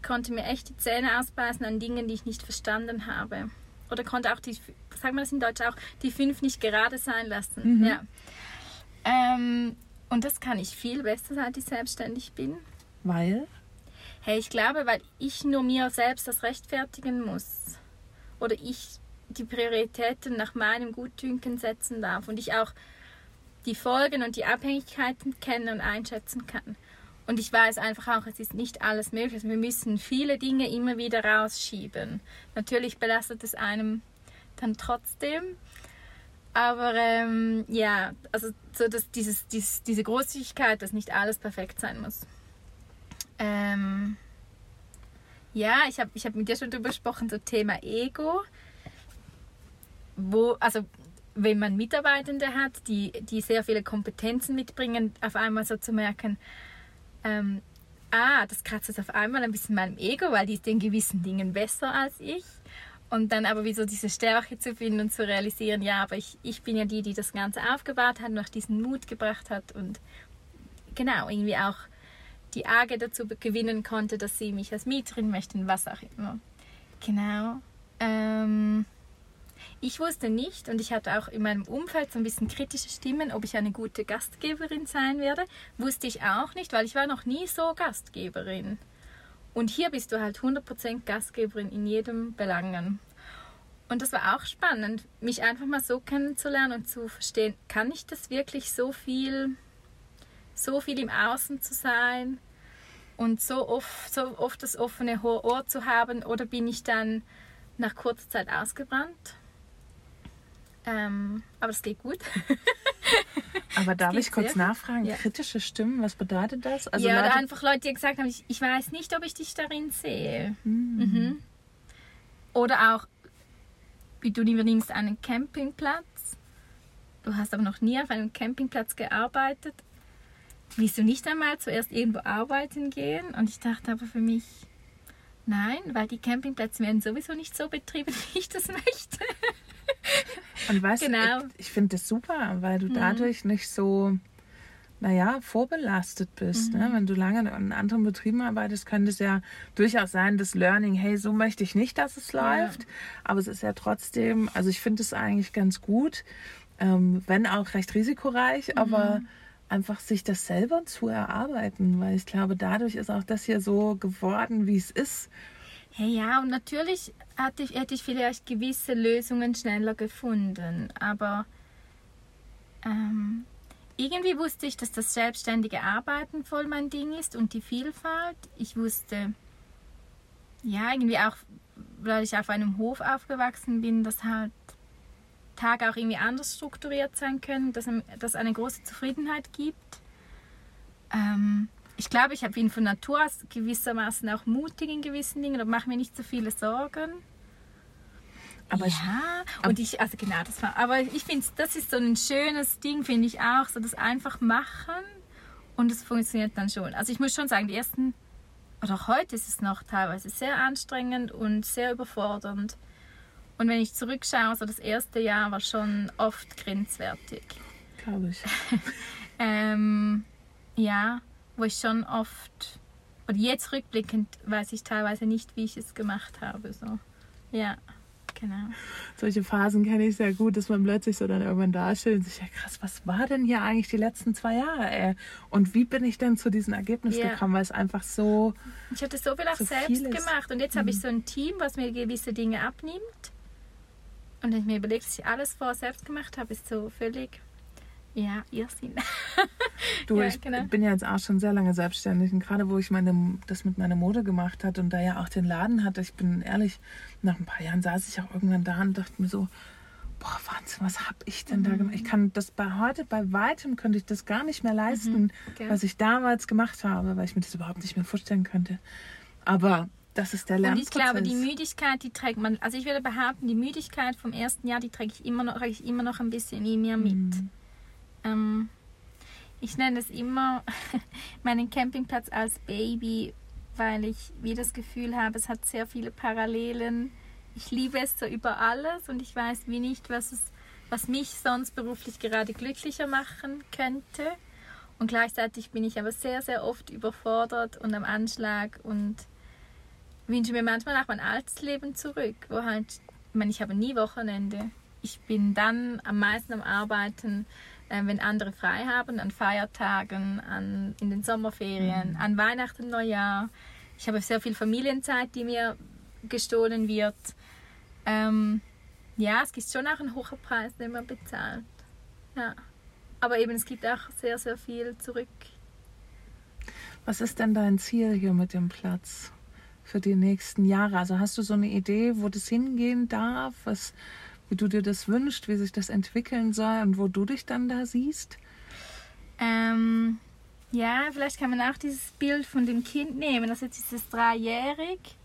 konnte mir echt die Zähne ausbeißen an Dingen, die ich nicht verstanden habe. Oder konnte auch die, sagen wir das in Deutsch auch, die fünf nicht gerade sein lassen. Mhm. Ja. Ähm, und das kann ich viel besser, seit ich selbstständig bin. Weil? Hey, ich glaube, weil ich nur mir selbst das rechtfertigen muss. Oder ich die Prioritäten nach meinem Gutdünken setzen darf und ich auch die Folgen und die Abhängigkeiten kennen und einschätzen kann. Und ich weiß einfach auch, es ist nicht alles möglich. Wir müssen viele Dinge immer wieder rausschieben. Natürlich belastet es einem dann trotzdem. Aber ähm, ja, also so dass dieses, dieses, diese Großzügigkeit, dass nicht alles perfekt sein muss. Ähm, ja, ich habe ich hab mit dir schon darüber gesprochen, so Thema Ego. Wo, also wenn man Mitarbeitende hat, die, die sehr viele Kompetenzen mitbringen, auf einmal so zu merken, ähm, ah, das kratzt jetzt auf einmal ein bisschen meinem Ego, weil die ist in gewissen Dingen besser als ich. Und dann aber wieder diese Stärke zu finden und zu realisieren, ja, aber ich, ich bin ja die, die das Ganze aufgebaut hat, noch diesen Mut gebracht hat und genau, irgendwie auch die AGE dazu gewinnen konnte, dass sie mich als Mieterin möchten, was auch immer. Genau. Ähm, ich wusste nicht und ich hatte auch in meinem Umfeld so ein bisschen kritische Stimmen, ob ich eine gute Gastgeberin sein werde. Wusste ich auch nicht, weil ich war noch nie so Gastgeberin. Und hier bist du halt 100% Gastgeberin in jedem Belangen. Und das war auch spannend, mich einfach mal so kennenzulernen und zu verstehen, kann ich das wirklich so viel, so viel im Außen zu sein und so oft, so oft das offene Ohr zu haben oder bin ich dann nach kurzer Zeit ausgebrannt? Ähm, aber es geht gut. aber darf ich kurz nachfragen, ja. kritische Stimmen, was bedeutet das? Also ja, Leute, oder einfach Leute, die gesagt haben, ich, ich, weiß nicht, ob ich dich darin sehe. Mhm. Mhm. Oder auch, wie du übernimmst einen Campingplatz. Du hast aber noch nie auf einem Campingplatz gearbeitet willst du nicht einmal zuerst irgendwo arbeiten gehen? Und ich dachte aber für mich, nein, weil die Campingplätze werden sowieso nicht so betrieben, wie ich das möchte. Und weißt genau. du, ich, ich finde das super, weil du mhm. dadurch nicht so, naja, vorbelastet bist. Ne? Mhm. Ne? Wenn du lange in anderen Betrieben arbeitest, könnte es ja durchaus sein, das Learning, hey, so möchte ich nicht, dass es läuft. Ja. Aber es ist ja trotzdem, also ich finde es eigentlich ganz gut, ähm, wenn auch recht risikoreich, mhm. aber einfach sich das selber zu erarbeiten, weil ich glaube, dadurch ist auch das hier so geworden, wie es ist. Ja, und natürlich hatte ich, hätte ich vielleicht gewisse Lösungen schneller gefunden, aber ähm, irgendwie wusste ich, dass das selbstständige Arbeiten voll mein Ding ist und die Vielfalt. Ich wusste, ja, irgendwie auch, weil ich auf einem Hof aufgewachsen bin, dass halt Tage auch irgendwie anders strukturiert sein können, dass es eine große Zufriedenheit gibt. Ähm, ich glaube, ich bin von Natur aus gewissermaßen auch mutig in gewissen Dingen und mache mir nicht so viele Sorgen. Aber ja, ich, und ich, also genau, das war, aber ich finde, das ist so ein schönes Ding, finde ich auch, so das einfach machen und es funktioniert dann schon. Also ich muss schon sagen, die ersten, oder auch heute ist es noch teilweise sehr anstrengend und sehr überfordernd. Und wenn ich zurückschaue, so das erste Jahr war schon oft grenzwertig. Glaube ich. ähm, ja, wo ich schon oft, oder jetzt rückblickend weiß ich teilweise nicht, wie ich es gemacht habe. So. Ja, genau. Solche Phasen kenne ich sehr gut, dass man plötzlich so dann irgendwann dasteht und sich, ja krass, was war denn hier eigentlich die letzten zwei Jahre, ey? Und wie bin ich denn zu diesem Ergebnis ja. gekommen, weil es einfach so. Ich hatte so viel auch so selbst gemacht und jetzt mhm. habe ich mhm. so ein Team, was mir gewisse Dinge abnimmt und wenn ich mir überlege, dass ich alles vorher selbst gemacht habe, ist so völlig, Ja, Irrsinn. Du, Ja, ich genau. bin ja jetzt auch schon sehr lange selbstständig und gerade wo ich meine, das mit meiner Mode gemacht hat und da ja auch den Laden hatte, ich bin ehrlich, nach ein paar Jahren saß ich auch irgendwann da und dachte mir so, boah, Wahnsinn, was habe ich denn Mhm. da gemacht? Ich kann das bei heute, bei weitem könnte ich das gar nicht mehr leisten, gell. was ich damals gemacht habe, weil ich mir das überhaupt nicht mehr vorstellen könnte. Aber das ist der Und Lernprozess. ich glaube, die Müdigkeit, die trägt man, also ich würde behaupten, die Müdigkeit vom ersten Jahr, die trage ich immer noch, trage ich immer noch ein bisschen in mir mit. Mhm. Ähm, ich nenne es immer meinen Campingplatz als Baby, weil ich wie das Gefühl habe, es hat sehr viele Parallelen. Ich liebe es so über alles und ich weiß wie nicht, was, es, was mich sonst beruflich gerade glücklicher machen könnte. Und gleichzeitig bin ich aber sehr, sehr oft überfordert und am Anschlag und wünsche mir manchmal auch mein altes Leben zurück, wo halt, ich meine, ich habe nie Wochenende. Ich bin dann am meisten am Arbeiten, äh, wenn andere frei haben, an Feiertagen, an, in den Sommerferien, an Weihnachten, Neujahr. Ich habe sehr viel Familienzeit, die mir gestohlen wird. Ähm, ja, es gibt schon auch einen hohen Preis, den man bezahlt. Ja. Aber eben, es gibt auch sehr, sehr viel zurück. Was ist denn dein Ziel hier mit dem Platz für die nächsten Jahre? Also hast du so eine Idee, wo das hingehen darf, was, wie du dir das wünschst, wie sich das entwickeln soll und wo du dich dann da siehst? Ähm, ja, vielleicht kann man auch dieses Bild von dem Kind nehmen. Also jetzt ist es dreijährig.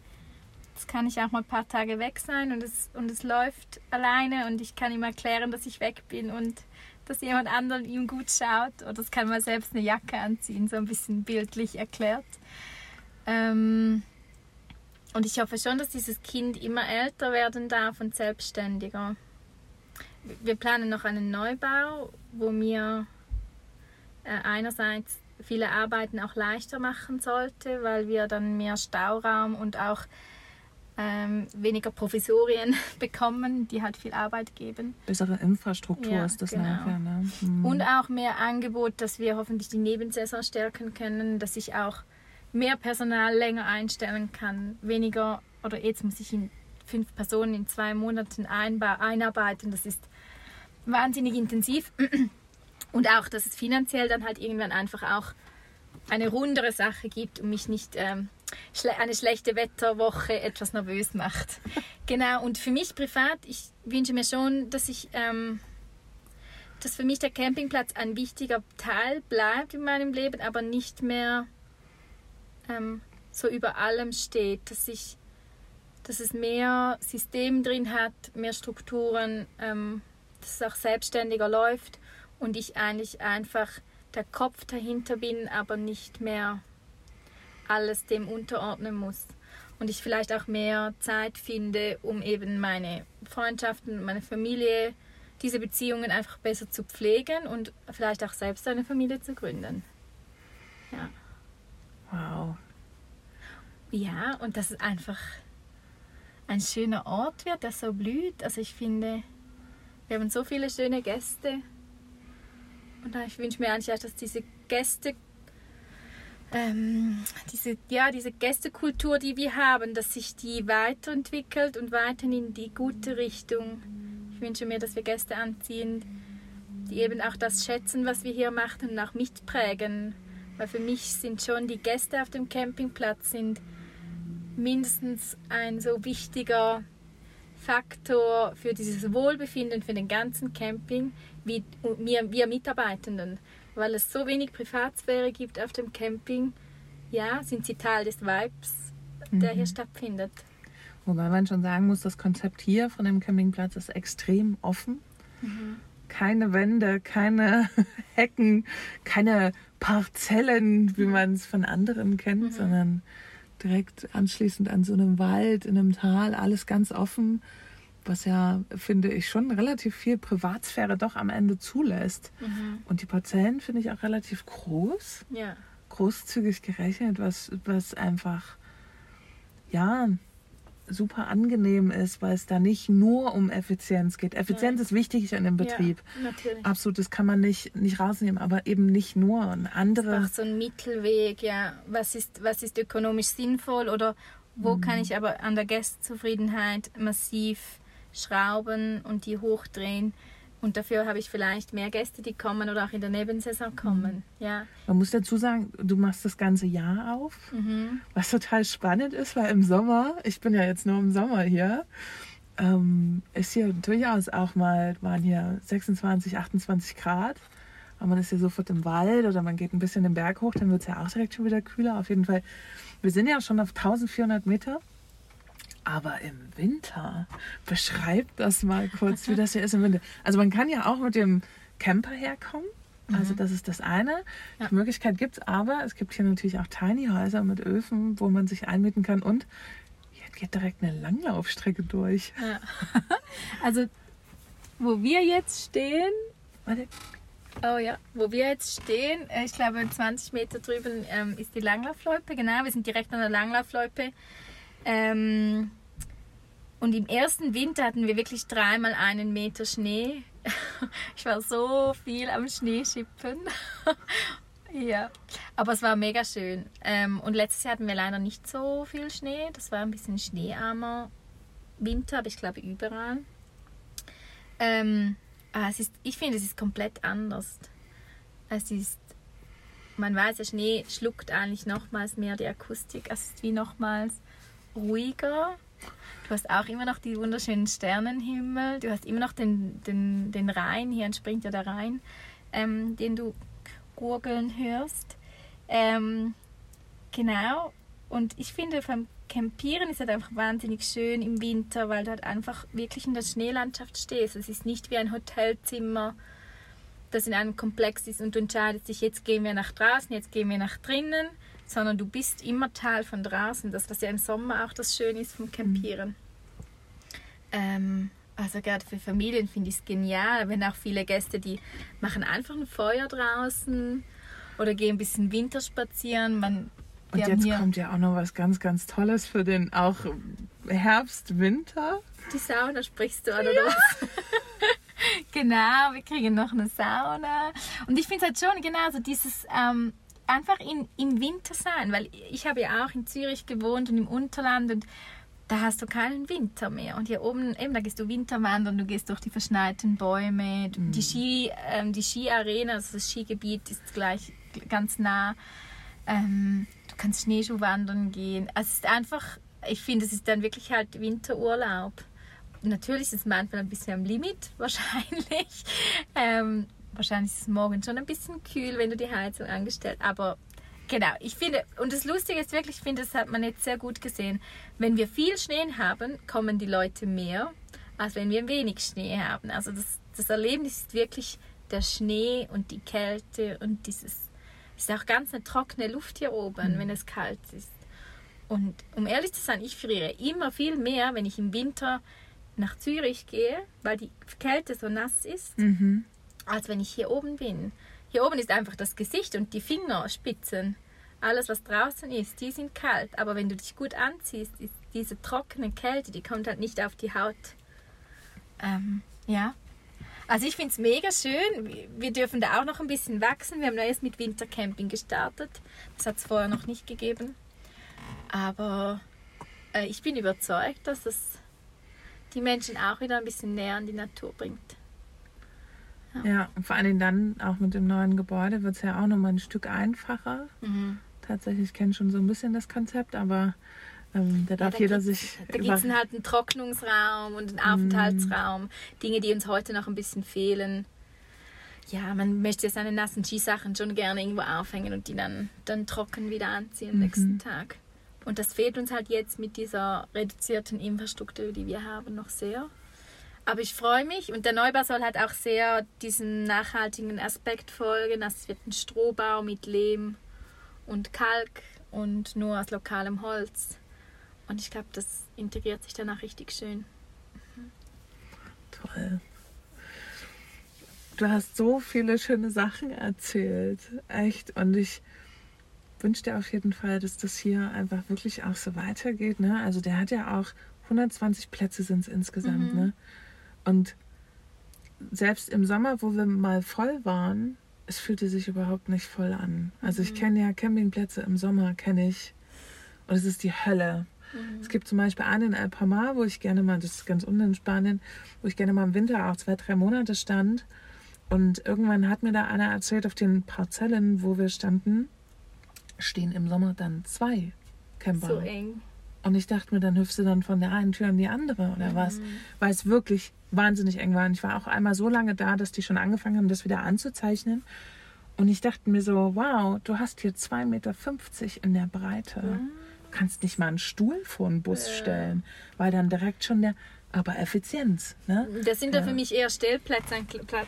Jetzt kann ich auch mal ein paar Tage weg sein und es, und es läuft alleine und ich kann ihm erklären, dass ich weg bin und dass jemand anderen ihm gut schaut. Oder es kann mal selbst eine Jacke anziehen, so ein bisschen bildlich erklärt. Ähm, und ich hoffe schon, dass dieses Kind immer älter werden darf und selbstständiger. Wir planen noch einen Neubau, wo mir äh, einerseits viele Arbeiten auch leichter machen sollte, weil wir dann mehr Stauraum und auch ähm, weniger Provisorien bekommen, die halt viel Arbeit geben. Bessere Infrastruktur Ja, ist das genau. nachher. Ne? Hm. Und auch mehr Angebot, dass wir hoffentlich die Nebensaison stärken können, dass ich auch mehr Personal länger einstellen kann, weniger oder jetzt muss ich in fünf Personen in zwei Monaten einarbeiten. Das ist wahnsinnig intensiv. Und auch, dass es finanziell dann halt irgendwann einfach auch eine rundere Sache gibt und mich nicht ähm, schle eine schlechte Wetterwoche etwas nervös macht. Genau, und für mich privat, ich wünsche mir schon, dass ich, ähm, dass für mich der Campingplatz ein wichtiger Teil bleibt in meinem Leben, aber nicht mehr ähm, so über allem steht, dass ich dass es mehr System drin hat, mehr Strukturen, ähm, dass es auch selbstständiger läuft und ich eigentlich einfach der Kopf dahinter bin, aber nicht mehr alles dem unterordnen muss. Und ich vielleicht auch mehr Zeit finde, um eben meine Freundschaften, meine Familie, diese Beziehungen einfach besser zu pflegen und vielleicht auch selbst eine Familie zu gründen. Ja, Wow. ja und dass es einfach ein schöner Ort wird, der so blüht. Also ich finde, wir haben so viele schöne Gäste. Und ich wünsche mir eigentlich auch, dass diese Gäste, ähm, diese, ja, diese Gästekultur, die wir haben, dass sich die weiterentwickelt und weiterhin in die gute Richtung. Ich wünsche mir, dass wir Gäste anziehen, die eben auch das schätzen, was wir hier machen und auch mitprägen. Weil für mich sind schon die Gäste auf dem Campingplatz sind mindestens ein so wichtiger Faktor für dieses Wohlbefinden für den ganzen Camping wie wir, wir Mitarbeitenden. Weil es so wenig Privatsphäre gibt auf dem Camping, ja, sind sie Teil des Vibes, der hier stattfindet. Wobei man schon sagen muss, das Konzept hier von dem Campingplatz ist extrem offen. Keine Wände, keine Hecken, keine Parzellen, wie man es von anderen kennt, sondern direkt anschließend an so einem Wald, in einem Tal, alles ganz offen, was ja, finde ich, schon relativ viel Privatsphäre doch am Ende zulässt. Und die Parzellen finde ich auch relativ groß Ja. großzügig gerechnet, was, was einfach ja super angenehm ist, weil es da nicht nur um Effizienz geht. Effizienz ist wichtig in dem Betrieb. Ja, natürlich. Absolut, das kann man nicht, nicht rausnehmen, aber eben nicht nur. Und andere, Auch so ein Mittelweg, ja. Was ist, was ist ökonomisch sinnvoll oder wo kann ich aber an der Gastzufriedenheit massiv schrauben und die hochdrehen? Und dafür habe ich vielleicht mehr Gäste, die kommen oder auch in der Nebensaison kommen. Ja. Man muss dazu sagen, du machst das ganze Jahr auf, Mhm. was total spannend ist, weil im Sommer, ich bin ja jetzt nur im Sommer hier, ähm, ist hier durchaus auch mal, waren hier 26, 28 Grad. Aber man ist hier sofort im Wald oder man geht ein bisschen den Berg hoch, dann wird es ja auch direkt schon wieder kühler. Auf jeden Fall, wir sind ja schon auf 1400 Meter. Aber im Winter, beschreib das mal kurz, wie das hier ist im Winter. Also man kann ja auch mit dem Camper herkommen. Also das ist das eine. Ja. Die Möglichkeit gibt es, aber es gibt hier natürlich auch Tiny Häuser mit Öfen, wo man sich einmieten kann. Und hier geht direkt eine Langlaufstrecke durch. Ja. Also, wo wir jetzt stehen, Warte, oh ja, wo wir jetzt stehen, äh, ich glaube 20 Meter drüben ähm, ist die Langlaufloipe, genau, wir sind direkt an der Langlaufloipe. Ähm, und im ersten Winter hatten wir wirklich dreimal einen Meter Schnee. Ich war so viel am Schneeschippen. ja, aber es war mega schön. Ähm, und letztes Jahr hatten wir leider nicht so viel Schnee. Das war ein bisschen schneearmer Winter, aber ich glaube überall. Ähm, ah, es ist, ich finde, es ist komplett anders. Es ist, man weiß, der Schnee schluckt eigentlich nochmals mehr die Akustik. Es ist wie nochmals ruhiger. Du hast auch immer noch die wunderschönen Sternenhimmel. Du hast immer noch den, den, den Rhein. Hier entspringt ja der Rhein, ähm, den du gurgeln hörst. Ähm, genau. Und ich finde, beim Campieren ist halt einfach wahnsinnig schön im Winter, weil du halt einfach wirklich in der Schneelandschaft stehst. Es ist nicht wie ein Hotelzimmer, das in einem Komplex ist und du entscheidest dich, jetzt gehen wir nach draußen, jetzt gehen wir nach drinnen, sondern du bist immer Teil von draußen. Das, was ja im Sommer auch das Schöne ist vom Campieren. Ähm, also gerade für Familien finde ich es genial, wenn auch viele Gäste, die machen einfach ein Feuer draußen oder gehen ein bisschen Winterspazieren. Man, Und jetzt hier kommt ja auch noch was ganz, ganz Tolles für den auch Herbst, Winter. die Sauna, sprichst du an oder was? genau, wir kriegen noch eine Sauna. Und ich finde es halt schon genau so dieses ähm, einfach in, im Winter sein, weil ich habe ja auch in Zürich gewohnt und im Unterland und da hast du keinen Winter mehr. Und hier oben, eben, da gehst du Winterwandern, du gehst durch die verschneiten Bäume, du, die Ski, ähm, die Skiarena, also das Skigebiet ist gleich ganz nah. Ähm, du kannst Schneeschuhwandern gehen. Also es ist einfach, ich finde, es ist dann wirklich halt Winterurlaub. Natürlich ist es manchmal ein bisschen am Limit, wahrscheinlich. Ähm, wahrscheinlich ist es morgen schon ein bisschen kühl, wenn du die Heizung angestellt Aber genau, ich finde, und das Lustige ist wirklich, ich finde, das hat man jetzt sehr gut gesehen. Wenn wir viel Schnee haben, kommen die Leute mehr, als wenn wir wenig Schnee haben. Also das, das Erlebnis ist wirklich der Schnee und die Kälte und dieses, es ist auch ganz eine trockene Luft hier oben, wenn es kalt ist. Und um ehrlich zu sein, ich friere immer viel mehr, wenn ich im Winter nach Zürich gehe, weil die Kälte so nass ist, Mhm. Als wenn ich hier oben bin. Hier oben ist einfach das Gesicht und die Fingerspitzen. Alles, was draußen ist, die sind kalt. Aber wenn du dich gut anziehst, ist diese trockene Kälte, die kommt halt nicht auf die Haut. Ähm, ja. Also ich finde es mega schön. Wir- dürfen da auch noch ein bisschen wachsen. Wir haben erst mit Wintercamping gestartet. Das hat es vorher noch nicht gegeben. Aber äh, ich bin überzeugt, dass es die Menschen auch wieder ein bisschen näher an die Natur bringt. Ja, und vor allen Dingen dann auch mit dem neuen Gebäude wird es ja auch nochmal ein Stück einfacher. Tatsächlich, ich kenne schon so ein bisschen das Konzept, aber ähm, da darf da jeder sich. Da gibt es halt einen Trocknungsraum und einen Aufenthaltsraum. Dinge, die uns heute noch ein bisschen fehlen. Ja, man möchte seine nassen Skisachen schon gerne irgendwo aufhängen und die dann, dann trocken wieder anziehen am nächsten Tag. Und das fehlt uns halt jetzt mit dieser reduzierten Infrastruktur, die wir haben, noch sehr. Aber ich freue mich und der Neubau soll halt auch sehr diesem nachhaltigen Aspekt folgen. Also es wird ein Strohbau mit Lehm und Kalk und nur aus lokalem Holz. Und ich glaube, das integriert sich danach richtig schön. Toll. Du hast so viele schöne Sachen erzählt. Echt. Und ich wünsche dir auf jeden Fall, dass das hier einfach wirklich auch so weitergeht. Ne? Also der hat ja auch 120 Plätze sind es insgesamt. Mhm. Ne? Und selbst im Sommer, wo wir mal voll waren, es fühlte sich überhaupt nicht voll an. Also ich kenne ja Campingplätze im Sommer, kenne ich. Und es ist die Hölle. Es gibt zum Beispiel einen in El Palmar, wo ich gerne mal, das ist ganz unten in Spanien, wo ich gerne mal im Winter auch zwei, drei Monate stand. Und irgendwann hat mir da einer erzählt, auf den Parzellen, wo wir standen, stehen im Sommer dann zwei Camper. So eng. Und ich dachte mir, dann hüpfst du dann von der einen Tür in die andere oder was? Weil es wirklich wahnsinnig eng war. Und ich war auch einmal so lange da, dass die schon angefangen haben, das wieder anzuzeichnen. Und ich dachte mir so, wow, du hast hier 2,50 Meter in der Breite. Du kannst nicht mal einen Stuhl vor einen Bus stellen, weil dann direkt schon der, aber Effizienz, ne? Das sind ja für mich eher Stellplätze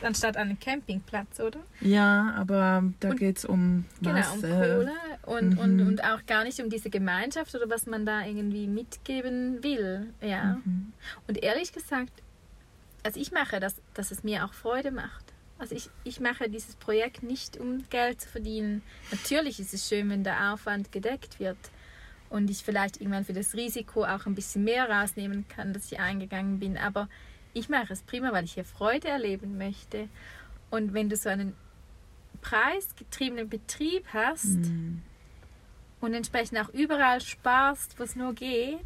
anstatt einen Campingplatz, oder? Ja, aber da Und- geht es um Genau, um Masse. Kohle und, und, Mhm. und auch gar nicht um diese Gemeinschaft oder was man da irgendwie mitgeben will. Ja. Mhm. Und ehrlich gesagt, also ich mache das, dass es mir auch Freude macht. Also ich, ich mache dieses Projekt nicht, um Geld zu verdienen. Natürlich ist es schön, wenn der Aufwand gedeckt wird und ich vielleicht irgendwann für das Risiko auch ein bisschen mehr rausnehmen kann, dass ich eingegangen bin. Aber ich mache es prima, weil ich hier Freude erleben möchte. Und wenn du so einen preisgetriebenen Betrieb hast Mhm. und entsprechend auch überall sparst, wo es nur geht,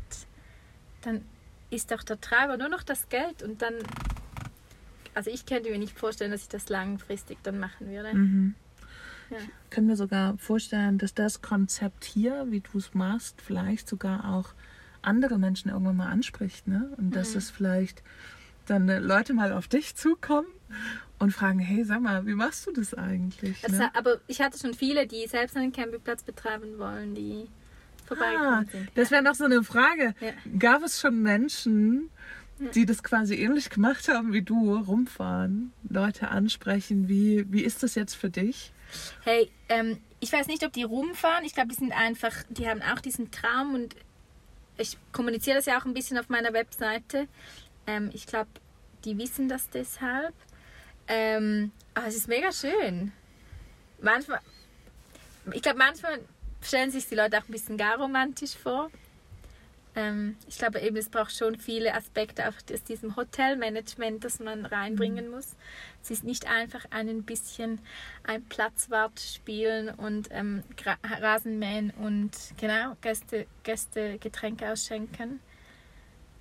dann ist doch der Treiber nur noch das Geld und dann, also ich könnte mir nicht vorstellen, dass ich das langfristig dann machen würde. Mhm. Ja. Ich kann mir sogar vorstellen, dass das Konzept hier, wie du es machst, vielleicht sogar auch andere Menschen irgendwann mal anspricht. Ne? Und dass Mhm. es vielleicht dann äh, Leute mal auf dich zukommen und fragen, hey, sag mal, wie machst du das eigentlich? Also, Ne? aber ich hatte schon viele, die selbst einen Campingplatz betreiben wollen, die Ah, vorbeigekommen sind. das wäre noch so eine Frage. Ja. Gab es schon Menschen, die das quasi ähnlich gemacht haben wie du, rumfahren, Leute ansprechen, wie, wie ist das jetzt für dich? Hey, ähm, ich weiß nicht, ob die rumfahren. Ich glaube, die sind einfach, die haben auch diesen Traum und ich kommuniziere das ja auch ein bisschen auf meiner Webseite. Ähm, ich glaube, die wissen das deshalb. Ähm, aber es ist mega schön. Manchmal, ich glaube, manchmal stellen sich die Leute auch ein bisschen gar romantisch vor. Ähm, ich glaube eben, es braucht schon viele Aspekte auch aus diesem Hotelmanagement, das man reinbringen muss. Es ist nicht einfach ein bisschen ein Platzwart spielen und ähm, Rasenmähen und genau Gäste, Gäste Getränke ausschenken.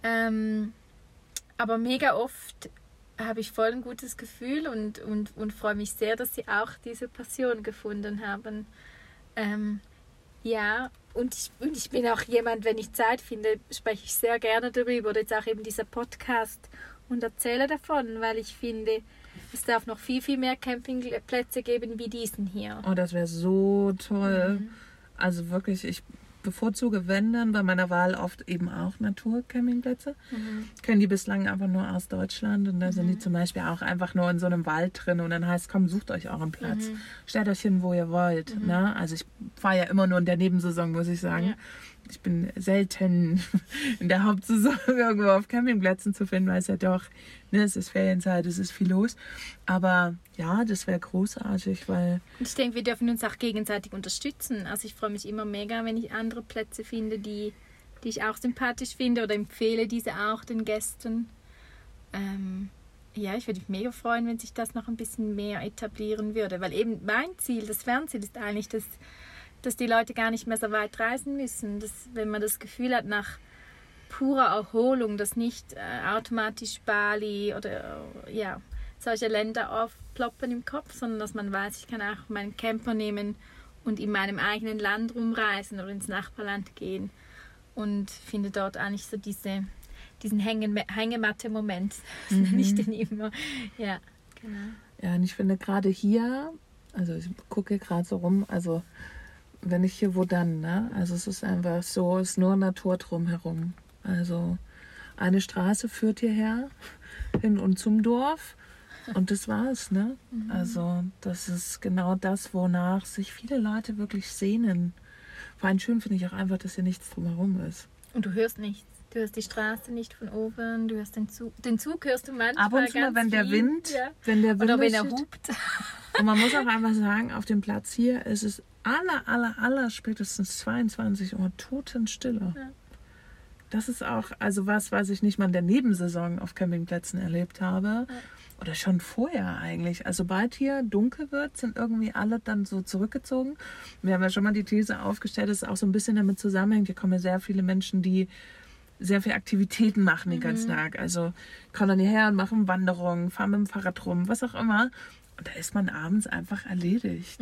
Ähm, aber mega oft habe ich voll ein gutes Gefühl und, und, und freue mich sehr, dass sie auch diese Passion gefunden haben. Ähm, ja, und ich, und ich bin auch jemand, wenn ich Zeit finde, spreche ich sehr gerne darüber. Oder jetzt auch eben dieser Podcast und erzähle davon, weil ich finde, es darf noch viel, viel mehr Campingplätze geben wie diesen hier. Oh, das wäre so toll. Mhm. Also wirklich, ich bevorzuge, wenn dann bei meiner Wahl oft eben auch Naturcampingplätze. Mhm. Kennen die bislang einfach nur aus Deutschland und da sind die zum Beispiel auch einfach nur in so einem Wald drin und dann heißt, komm, sucht euch euren Platz. Mhm. Stellt euch hin, wo ihr wollt. Ne? Also ich fahre ja immer nur in der Nebensaison, muss ich sagen. Ja. Ich bin selten in der Hauptsaison irgendwo auf Campingplätzen zu finden, weil es ja doch, ne, es ist Ferienzeit, es ist viel los. Aber ja, das wäre großartig, weil Und ich denke, wir dürfen uns auch gegenseitig unterstützen. Also ich freue mich immer mega, wenn ich andere Plätze finde, die, die ich auch sympathisch finde oder empfehle diese auch den Gästen. Ähm, ja, ich würde mich mega freuen, wenn sich das noch ein bisschen mehr etablieren würde. Weil eben mein Ziel, das Fernziel ist eigentlich, dass, dass die Leute gar nicht mehr so weit reisen müssen. Dass, wenn man das Gefühl hat, nach purer Erholung, dass nicht äh, automatisch Bali oder äh, ja, solche Länder aufploppen im Kopf, sondern dass man weiß, ich kann auch meinen Camper nehmen und in meinem eigenen Land rumreisen oder ins Nachbarland gehen und finde dort eigentlich so diese, diesen Hängematte-Moment, das nenne ich den immer. Ja, genau. Ja, und ich finde gerade hier, also ich gucke gerade so rum, also wenn ich hier, wo dann, ne? Also es ist einfach so, es ist nur Natur drumherum. Also eine Straße führt hierher, hin und zum Dorf. Und das war's, ne? Also das ist genau das, wonach sich viele Leute wirklich sehnen. Vor allem schön finde ich auch einfach, dass hier nichts drumherum ist. Und du hörst nichts. Du hörst die Straße nicht von oben, du hörst den Zug. Den Zug hörst du manchmal Ab und zu mal, ganz wenn der viel. Wind, Ja. wenn der Wind Oder wenn er hupt. Und man muss auch einfach sagen, auf dem Platz hier ist es aller, aller, aller spätestens 22 Uhr Totenstille. Ja. das ist auch also was, was ich nicht mal in der Nebensaison auf Campingplätzen erlebt habe. Oder schon vorher eigentlich. Also sobald hier dunkel wird, sind irgendwie alle dann so zurückgezogen. Wir haben ja schon mal die These aufgestellt, dass es auch so ein bisschen damit zusammenhängt. Hier kommen ja sehr viele Menschen, die sehr viel Aktivitäten machen den ganzen Tag. Also kommen dann hierher und machen Wanderungen, fahren mit dem Fahrrad rum, was auch immer. Und da ist man abends einfach erledigt.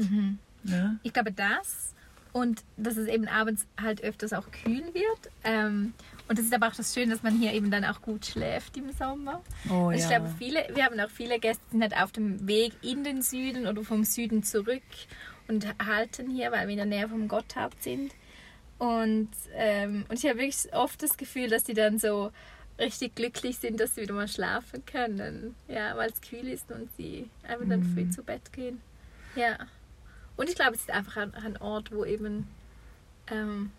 Ja? Ich glaube, das und dass es eben abends halt öfters auch kühl wird. Ähm, und das ist aber auch das Schöne, dass man hier eben dann auch gut schläft im Sommer. Oh, ich ja. glaube, viele, wir haben auch viele Gäste, die sind halt auf dem Weg in den Süden oder vom Süden zurück und halten hier, weil wir in der Nähe vom Gotthard sind. Und, ähm, und ich habe wirklich oft das Gefühl, dass die dann so richtig glücklich sind, dass sie wieder mal schlafen können. Ja, weil es kühl ist und sie einfach dann früh zu Bett gehen. Ja. Und ich glaube, es ist einfach ein, ein Ort, wo eben ähm,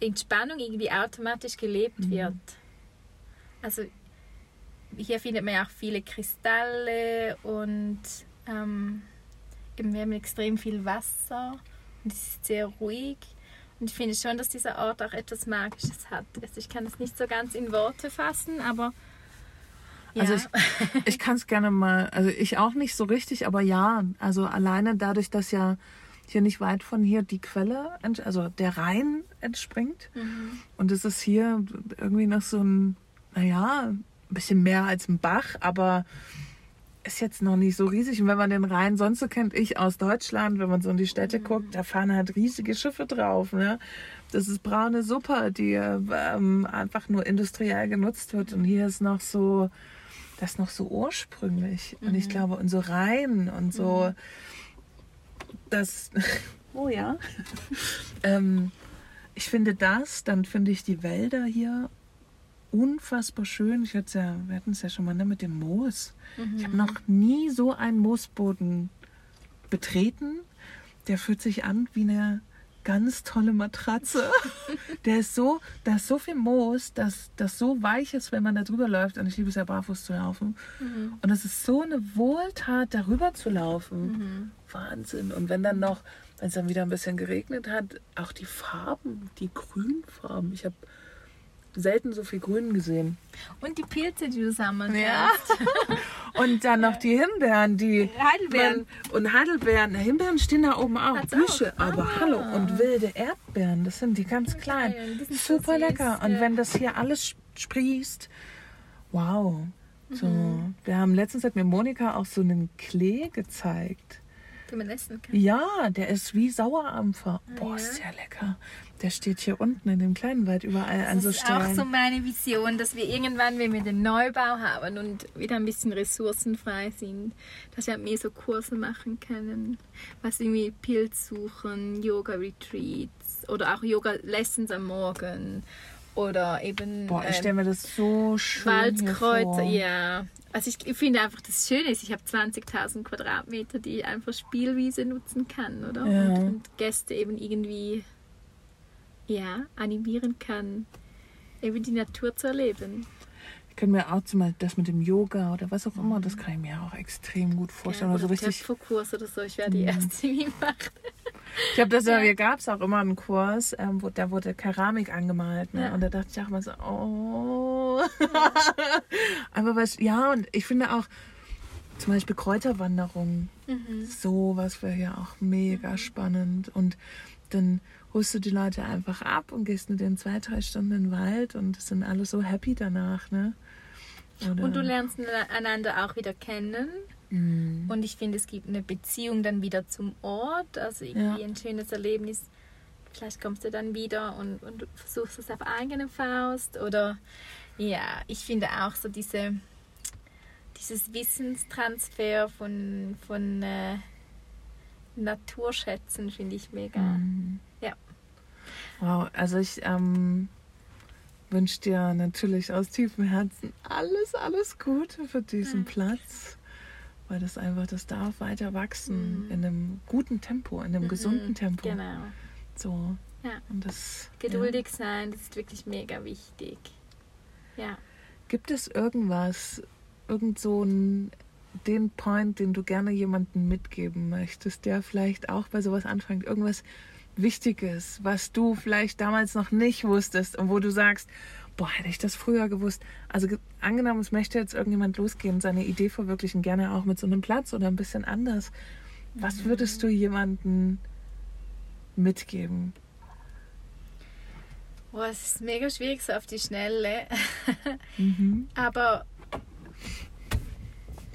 Entspannung irgendwie automatisch gelebt wird. Also hier findet man ja auch viele Kristalle und ähm, eben wir haben extrem viel Wasser und es ist sehr ruhig. Und ich finde schon, dass dieser Ort auch etwas Magisches hat. Also ich kann es nicht so ganz in Worte fassen, aber ja. Also ich, ich kann es gerne mal, also ich auch nicht so richtig, aber ja, also alleine dadurch, dass ja hier nicht weit von hier die Quelle, also der Rhein entspringt. Und es ist hier irgendwie noch so ein, naja, ein bisschen mehr als ein Bach, aber ist jetzt noch nicht so riesig. Und wenn man den Rhein sonst so kennt, ich aus Deutschland, wenn man so in die Städte guckt, da fahren halt riesige Schiffe drauf. Ne? Das ist braune Suppe, die ähm, einfach nur industriell genutzt wird. Und hier ist noch so, das ist noch so ursprünglich. Und ich glaube, und so rein und so, das, oh ja. ähm, ich finde das, dann finde ich die Wälder hier unfassbar schön. Ich hatte ja, wir hatten es ja schon mal ne, mit dem Moos. Ich habe noch nie so einen Moosboden betreten. Der fühlt sich an wie eine ganz tolle Matratze. Der ist so, da ist so viel Moos, dass das so weich ist, wenn man da drüber läuft. Und ich liebe es ja barfuß zu laufen. Und es ist so eine Wohltat, darüber zu laufen. Wahnsinn. Und wenn dann noch, wenn es dann wieder ein bisschen geregnet hat, auch die Farben, die Grünfarben. Ich habe selten so viel Grün gesehen. und die Pilze, die du sammeln Ja. Und dann noch die Himbeeren, die Heidelbeeren. Man, und Heidelbeeren. Himbeeren stehen da oben auch. Hat's Büsche, auch. aber Ah. hallo. Und wilde Erdbeeren, das sind die ganz kleinen. kleinen, die sind so Super süß, lecker. Und wenn das hier alles sp- sprießt, wow. So. Mhm. Wir haben letztens hat mir Monika auch so einen Klee gezeigt. die man essen kann. Ja, der ist wie Sauerampfer. Boah, ja. ist ja lecker. Der steht hier unten in dem kleinen Wald überall an so Das ist auch Stellen. so meine Vision, dass wir irgendwann, wenn wir den Neubau haben und wieder ein bisschen ressourcenfrei sind, dass wir mehr so Kurse machen können. Was irgendwie Pilz suchen, Yoga-Retreats oder auch Yoga-Lessons am Morgen oder eben Boah, ich ähm, stelle mir das so schön vor. ja. Also ich, ich finde einfach das Schöne ist, ich habe 20.000 Quadratmeter, die ich einfach Spielwiese nutzen kann, oder? Ja. Und, und Gäste eben irgendwie ja, animieren kann, eben die Natur zu erleben. Ich kann mir auch zum Beispiel das mit dem Yoga oder was auch immer, das kann ich mir auch extrem gut vorstellen. ja, oder so oder richtig. Töpferkurs oder so, ich wäre die Erste, die macht. Ich habe das ja, Ja. hier gab es auch immer einen Kurs, ähm, wo da wurde Keramik angemalt. Ne? Ja. Und da dachte ich auch mal so, oh. Aber was, ja, und ich finde auch zum Beispiel Kräuterwanderungen, Mhm. so was wäre ja auch mega spannend. Und dann holst du die Leute einfach ab und gehst mit denen zwei, drei Stunden in den Wald und sind alle so happy danach. Ne? Oder, Und du lernst einander auch wieder kennen. Mm. Und ich finde, es gibt eine Beziehung dann wieder zum Ort, also irgendwie Ja. ein schönes Erlebnis. Vielleicht kommst du dann wieder und, und versuchst es auf eigene Faust. Oder ja, ich finde auch so diese, dieses Wissenstransfer von, von äh, Naturschätzen finde ich mega. Mhm. Ja. Wow, also ich ähm, wünsche dir natürlich aus tiefem Herzen alles, alles Gute für diesen Platz, weil das einfach, das darf weiter wachsen Mhm. in einem guten Tempo, in einem gesunden Tempo. Genau. So. Ja. Und das, Geduldig sein, das ist wirklich mega wichtig. Ja. Ja. Gibt es irgendwas, irgend so ein, den Point, den du gerne jemandem mitgeben möchtest, der vielleicht auch bei sowas anfängt, irgendwas Wichtiges, was du vielleicht damals noch nicht wusstest und wo du sagst, boah, hätte ich das früher gewusst. Also ge- angenommen, es möchte jetzt irgendjemand losgehen, seine Idee verwirklichen, gerne auch mit so einem Platz oder ein bisschen anders. Was würdest du jemandem mitgeben? Boah, es ist mega schwierig so auf die Schnelle. Mhm. Aber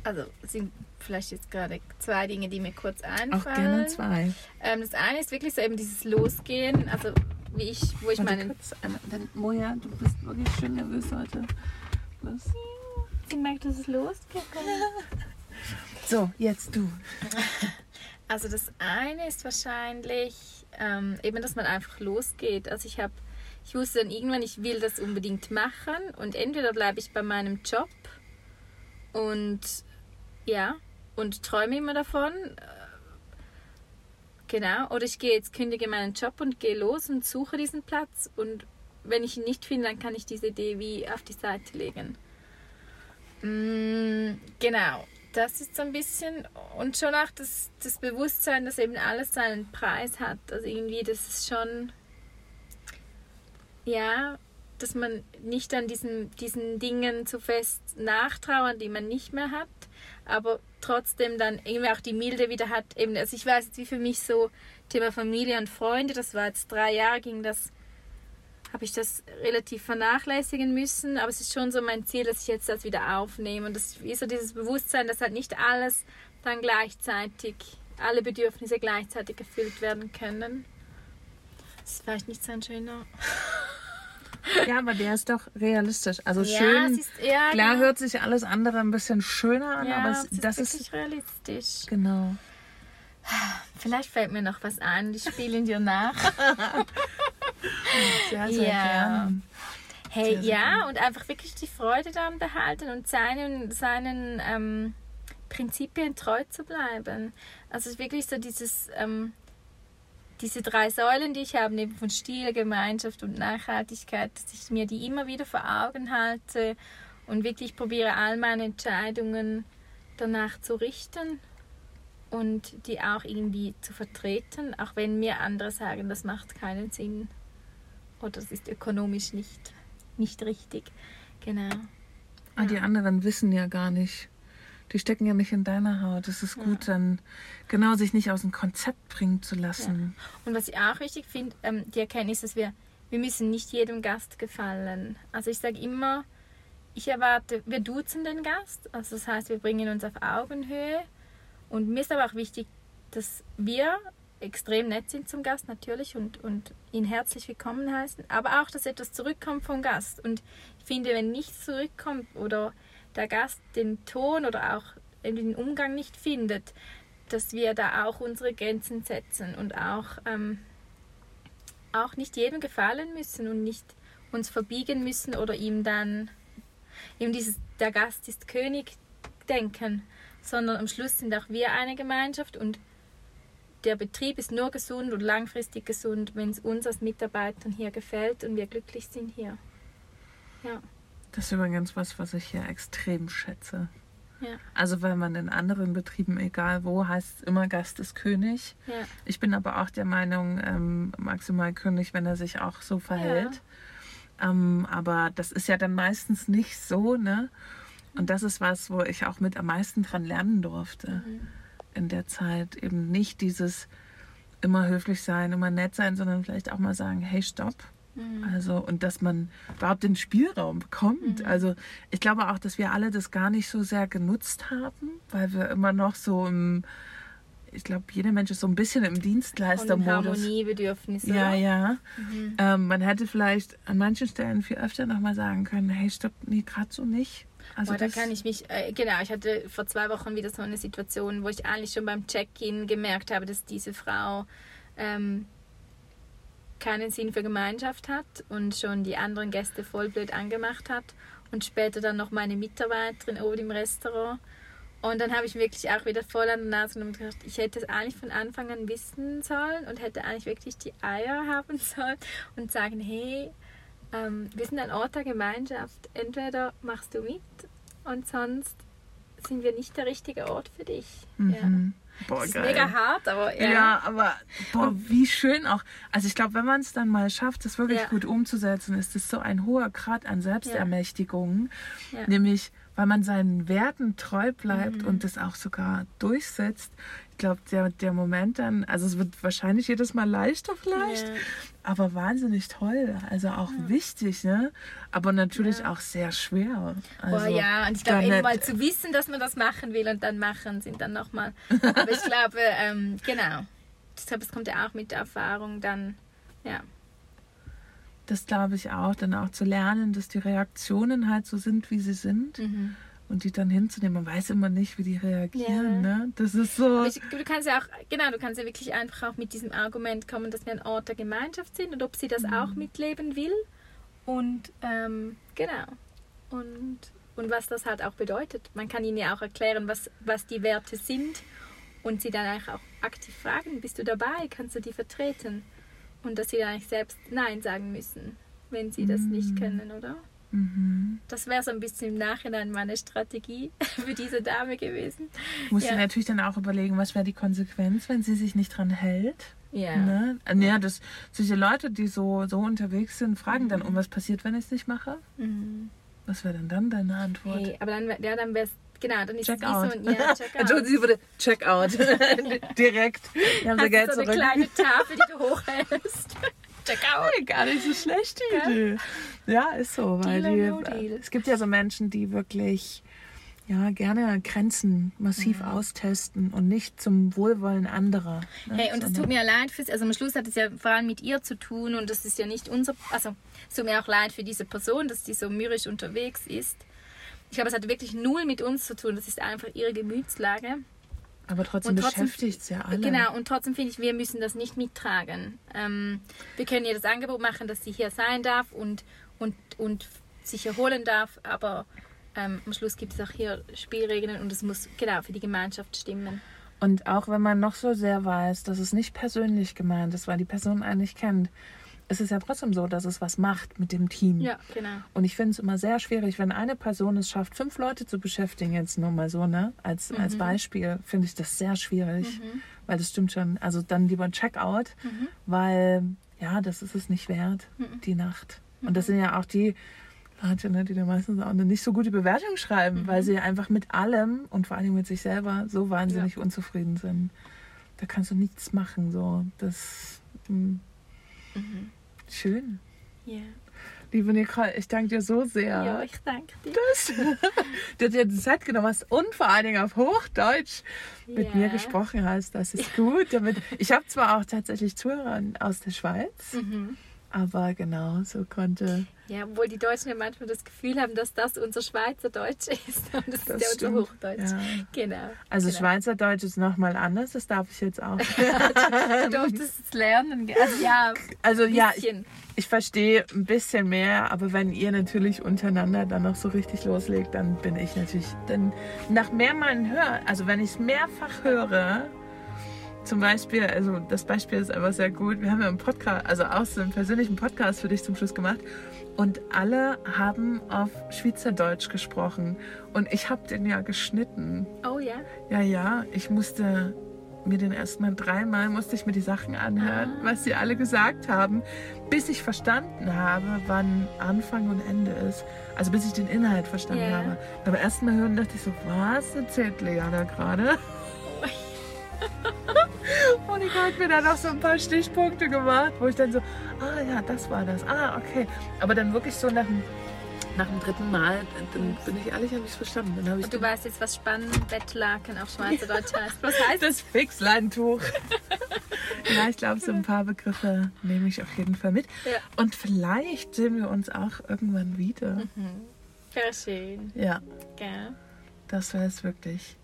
also es sind vielleicht jetzt gerade zwei Dinge, die mir kurz Auch einfallen. gerne zwei. Ähm, das eine ist wirklich so eben dieses Losgehen, also wie ich, wo ich Warte meinen. kurz, dann, Moja, du bist wirklich schön nervös heute. Was? Sie merkt, dass es losgeht. So, jetzt du. Also das eine ist wahrscheinlich ähm, eben, dass man einfach losgeht. Also ich habe, ich wusste dann irgendwann, ich will das unbedingt machen und entweder bleibe ich bei meinem Job und ja und träume immer davon. äh, Genau. Oder ich gehe jetzt kündige meinen Job und gehe los und suche diesen Platz und wenn ich ihn nicht finde, dann kann ich diese Idee wie auf die Seite legen. Mm, genau, das ist so ein bisschen und schon auch das, das Bewusstsein, dass eben alles seinen Preis hat. Also irgendwie, das ist schon, ja, dass man nicht an diesen, diesen Dingen zu fest nachtrauern, die man nicht mehr hat, aber trotzdem dann irgendwie auch die Milde wieder hat. Eben, also ich weiß jetzt, wie für mich so Thema Familie und Freunde, das war jetzt drei Jahre, ging das habe ich das relativ vernachlässigen müssen, aber es ist schon so mein Ziel, dass ich jetzt das wieder aufnehme und das ist so dieses Bewusstsein, dass halt nicht alles dann gleichzeitig, alle Bedürfnisse gleichzeitig erfüllt werden können. Das ist vielleicht nicht so ein schöner. Ja, aber der ist doch realistisch. Also ja, schön. ist, ja, Klar genau. hört sich alles andere ein bisschen schöner an, ja, aber es ist das wirklich ist realistisch. genau. Vielleicht fällt mir noch was ein, ich spiele ihn dir nach. Sehr, sehr Ja. gerne. Hey, Sehr, sehr ja, gerne. und einfach wirklich die Freude daran behalten und seinen, seinen ähm, Prinzipien treu zu bleiben. Also wirklich so dieses, ähm, diese drei Säulen, die ich habe, neben von Stil, Gemeinschaft und Nachhaltigkeit, dass ich mir die immer wieder vor Augen halte und wirklich probiere, all meine Entscheidungen danach zu richten und die auch irgendwie zu vertreten, auch wenn mir andere sagen, das macht keinen Sinn oder das ist ökonomisch nicht, nicht richtig. Genau. Ah, die anderen wissen ja gar nicht. Die stecken ja nicht in deiner Haut. Es ist gut, dann genau sich nicht aus dem Konzept bringen zu lassen. Und was ich auch wichtig finde, ähm, die Erkenntnis, dass wir, wir müssen nicht jedem Gast gefallen. Also ich sage immer, ich erwarte, wir duzen den Gast, also das heißt, wir bringen uns auf Augenhöhe. Und mir ist aber auch wichtig, dass wir extrem nett sind zum Gast natürlich und, und ihn herzlich willkommen heißen, aber auch, dass etwas zurückkommt vom Gast. Und ich finde, wenn nichts zurückkommt oder der Gast den Ton oder auch den Umgang nicht findet, dass wir da auch unsere Grenzen setzen und auch, ähm, auch nicht jedem gefallen müssen und nicht uns verbiegen müssen oder ihm dann eben dieses der Gast ist König denken, sondern am Schluss sind auch wir eine Gemeinschaft und der Betrieb ist nur gesund und langfristig gesund, wenn es uns als Mitarbeitern hier gefällt und wir glücklich sind hier. Ja, Das ist übrigens was, was ich hier extrem schätze. ja, Also weil man in anderen Betrieben, egal wo, heißt immer Gast ist König. ja. Ich bin aber auch der Meinung, ähm, maximal König, wenn er sich auch so verhält. Ähm, aber das ist ja dann meistens nicht so, ne? Und das ist was, wo ich auch mit am meisten dran lernen durfte in der Zeit. Eben nicht dieses immer höflich sein, immer nett sein, sondern vielleicht auch mal sagen, hey, stopp. Also, und dass man überhaupt den Spielraum bekommt. Also, ich glaube auch, dass wir alle das gar nicht so sehr genutzt haben, weil wir immer noch so im, ich glaube, jeder Mensch ist so ein bisschen im Dienstleistermodus. Harmoniebedürfnis. Ja, ja. Mhm. Ähm, man hätte vielleicht an manchen Stellen viel öfter nochmal sagen können, hey, stopp, nee, gerade so nicht. Also Boah, da kann ich mich, äh, genau, ich hatte vor zwei Wochen wieder so eine Situation, wo ich eigentlich schon beim Check-in gemerkt habe, dass diese Frau ähm, keinen Sinn für Gemeinschaft hat und schon die anderen Gäste voll blöd angemacht hat und später dann noch meine Mitarbeiterin oben im Restaurant. Und dann habe ich wirklich auch wieder voll an der Nase genommen und gedacht, ich hätte es eigentlich von Anfang an wissen sollen und hätte eigentlich wirklich die Eier haben sollen und sagen, hey, ähm, wir sind ein Ort der Gemeinschaft. Entweder machst du mit und sonst sind wir nicht der richtige Ort für dich. Mhm. Ja. Boah, Das ist geil. mega hart, aber ja. Ja, aber boah, wie schön auch. Also ich glaube, wenn man es dann mal schafft, das wirklich Ja. gut umzusetzen, ist es so ein hoher Grad an Selbstermächtigung. Ja. Nämlich, weil man seinen Werten treu bleibt Mhm. und das auch sogar durchsetzt. Ich glaube, der, der Moment dann, also es wird wahrscheinlich jedes Mal leichter vielleicht, Ja. aber wahnsinnig toll. Also auch wichtig, ne? Aber natürlich Ja. auch sehr schwer. Also, Boah, ja, und ich glaube, eben mal zu wissen, dass man das machen will und dann machen, sind dann nochmal. Aber ich glaube, ähm, genau. Glaube, es kommt ja auch mit der Erfahrung dann, ja. Das glaube ich auch, dann auch zu lernen, dass die Reaktionen halt so sind, wie sie sind Mhm. und die dann hinzunehmen. Man weiß immer nicht, wie die reagieren. Ja. Ne? Das ist so. Ich, du kannst ja auch, genau, du kannst ja wirklich einfach auch mit diesem Argument kommen, dass wir ein Ort der Gemeinschaft sind und ob sie das auch mitleben will. Und ähm, genau. Und, und was das halt auch bedeutet. Man kann ihnen ja auch erklären, was, was die Werte sind und sie dann auch aktiv fragen, bist du dabei, kannst du die vertreten? Und dass sie dann eigentlich selbst Nein sagen müssen, wenn sie das nicht können, oder? Mhm. Das wäre so ein bisschen im Nachhinein meine Strategie für diese Dame gewesen. Muss Ja. natürlich dann auch überlegen, was wäre die Konsequenz, wenn sie sich nicht dran hält. Ja. Ne? Äh, Ja, das, solche Leute, die so, so unterwegs sind, fragen dann, um was passiert, wenn ich es nicht mache? Mhm. Was wäre denn dann deine Antwort? Hey, aber dann, ja, dann wäre es, genau, dann ist Check out. so ein, ja, check out. Entschuldigen Sie bitte, check out. Direkt. Wir haben Sie Geld so eine zurück. kleine Tafel, die du hochhältst. check out. Hey, gar nicht so schlecht, die? Idee. Ja, ist so. Weil die, no. Es gibt ja so Menschen, die wirklich ja, gerne Grenzen massiv austesten und nicht zum Wohlwollen anderer. ne, Hey, und es tut mir leid fürs, also am Schluss hat es ja vor allem mit ihr zu tun und das ist ja nicht unser, also es tut mir auch leid für diese Person, dass die so mürrisch unterwegs ist. Ich glaube, es hat wirklich null mit uns zu tun, das ist einfach ihre Gemütslage. Aber trotzdem, Und trotzdem- beschäftigt es ja alle. Genau, und trotzdem finde ich, wir müssen das nicht mittragen. Ähm, wir können ihr das Angebot machen, dass sie hier sein darf und, und, und sich erholen darf, aber ähm, am Schluss gibt es auch hier Spielregeln und es muss genau für die Gemeinschaft stimmen. Und auch wenn man noch so sehr weiß, dass es nicht persönlich gemeint ist, weil die Person einen nicht kennt, ist es ja trotzdem so, dass es was macht mit dem Team. Ja, genau. Und ich finde es immer sehr schwierig, wenn eine Person es schafft, fünf Leute zu beschäftigen, jetzt nur mal so, ne? Als, als Beispiel, finde ich das sehr schwierig. Weil das stimmt schon. Also dann lieber ein Checkout, weil ja, das ist es nicht wert, die Nacht. Und das sind ja auch die Ne, die da meistens auch eine nicht so gute Bewertung schreiben, weil sie einfach mit allem und vor allem mit sich selber so wahnsinnig unzufrieden sind. Da kannst du nichts machen. So. Das mh. schön. Ja. Liebe Nicole, ich danke dir so sehr. ja, ich danke dir. dass du dir die Zeit genommen hast und vor allen Dingen auf Hochdeutsch mit Ja. mir gesprochen hast. Das ist gut. Damit ich habe zwar auch tatsächlich Zuhörer aus der Schweiz, Mhm. Aber genau so konnte. Ja, obwohl die Deutschen ja manchmal das Gefühl haben, dass das unser Schweizer Deutsch ist. Und das, Das ist ja unser. Hochdeutsch. Ja. Genau. Also genau. Schweizerdeutsch ist nochmal anders, das darf ich jetzt auch. Du durftest es lernen. Also ja, Also ja, ich, ich verstehe ein bisschen mehr, aber wenn ihr natürlich untereinander dann noch so richtig loslegt, dann bin ich natürlich dann nach mehrmalen hören, also wenn ich es mehrfach höre, zum Beispiel, also das Beispiel ist einfach sehr gut. Wir haben ja einen Podcast, also auch so einen persönlichen Podcast für dich zum Schluss gemacht und alle haben auf Schweizerdeutsch gesprochen und ich habe den ja geschnitten. Oh ja. Ja, ja, ich musste mir den erstmal dreimal musste ich mir die Sachen anhören, Ah. was sie alle gesagt haben, bis ich verstanden habe, wann Anfang und Ende ist. Also bis ich den Inhalt verstanden Ja. habe. Beim ersten Mal hören dachte ich so, was erzählt Lea da gerade? und ich habe mir dann noch so ein paar Stichpunkte gemacht, wo ich dann so, ah ja, das war das. Ah, okay. Aber dann wirklich so nach dem, nach dem dritten Mal, dann bin ich ehrlich, habe ich es verstanden. Dann ich Und du weißt jetzt, was Spannbettlaken auf Schweizerdeutsch heißt. Was heißt Das Fixleintuch. ja, ich glaube, so ein paar Begriffe nehme ich auf jeden Fall mit. Ja. Und vielleicht sehen wir uns auch irgendwann wieder. Sehr schön. Ja, Gell? das wäre es wirklich.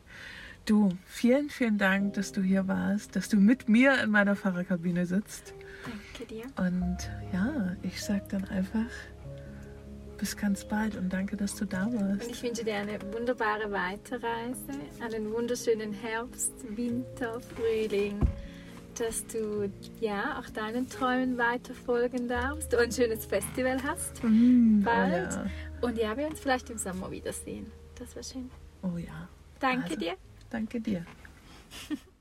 Du, vielen, vielen Dank, dass du hier warst, dass du mit mir in meiner Fahrerkabine sitzt. Danke dir. Und ja, ich sag dann einfach bis ganz bald und danke, dass du da Und warst. ich wünsche dir eine wunderbare Weiterreise, einen wunderschönen Herbst, Winter, Frühling, dass du ja auch deinen Träumen weiterfolgen darfst, du ein schönes Festival hast Mm, bald Oh ja. und ja, wir uns vielleicht im Sommer wiedersehen. Das wäre schön. Oh ja. Danke Also, dir. Danke dir.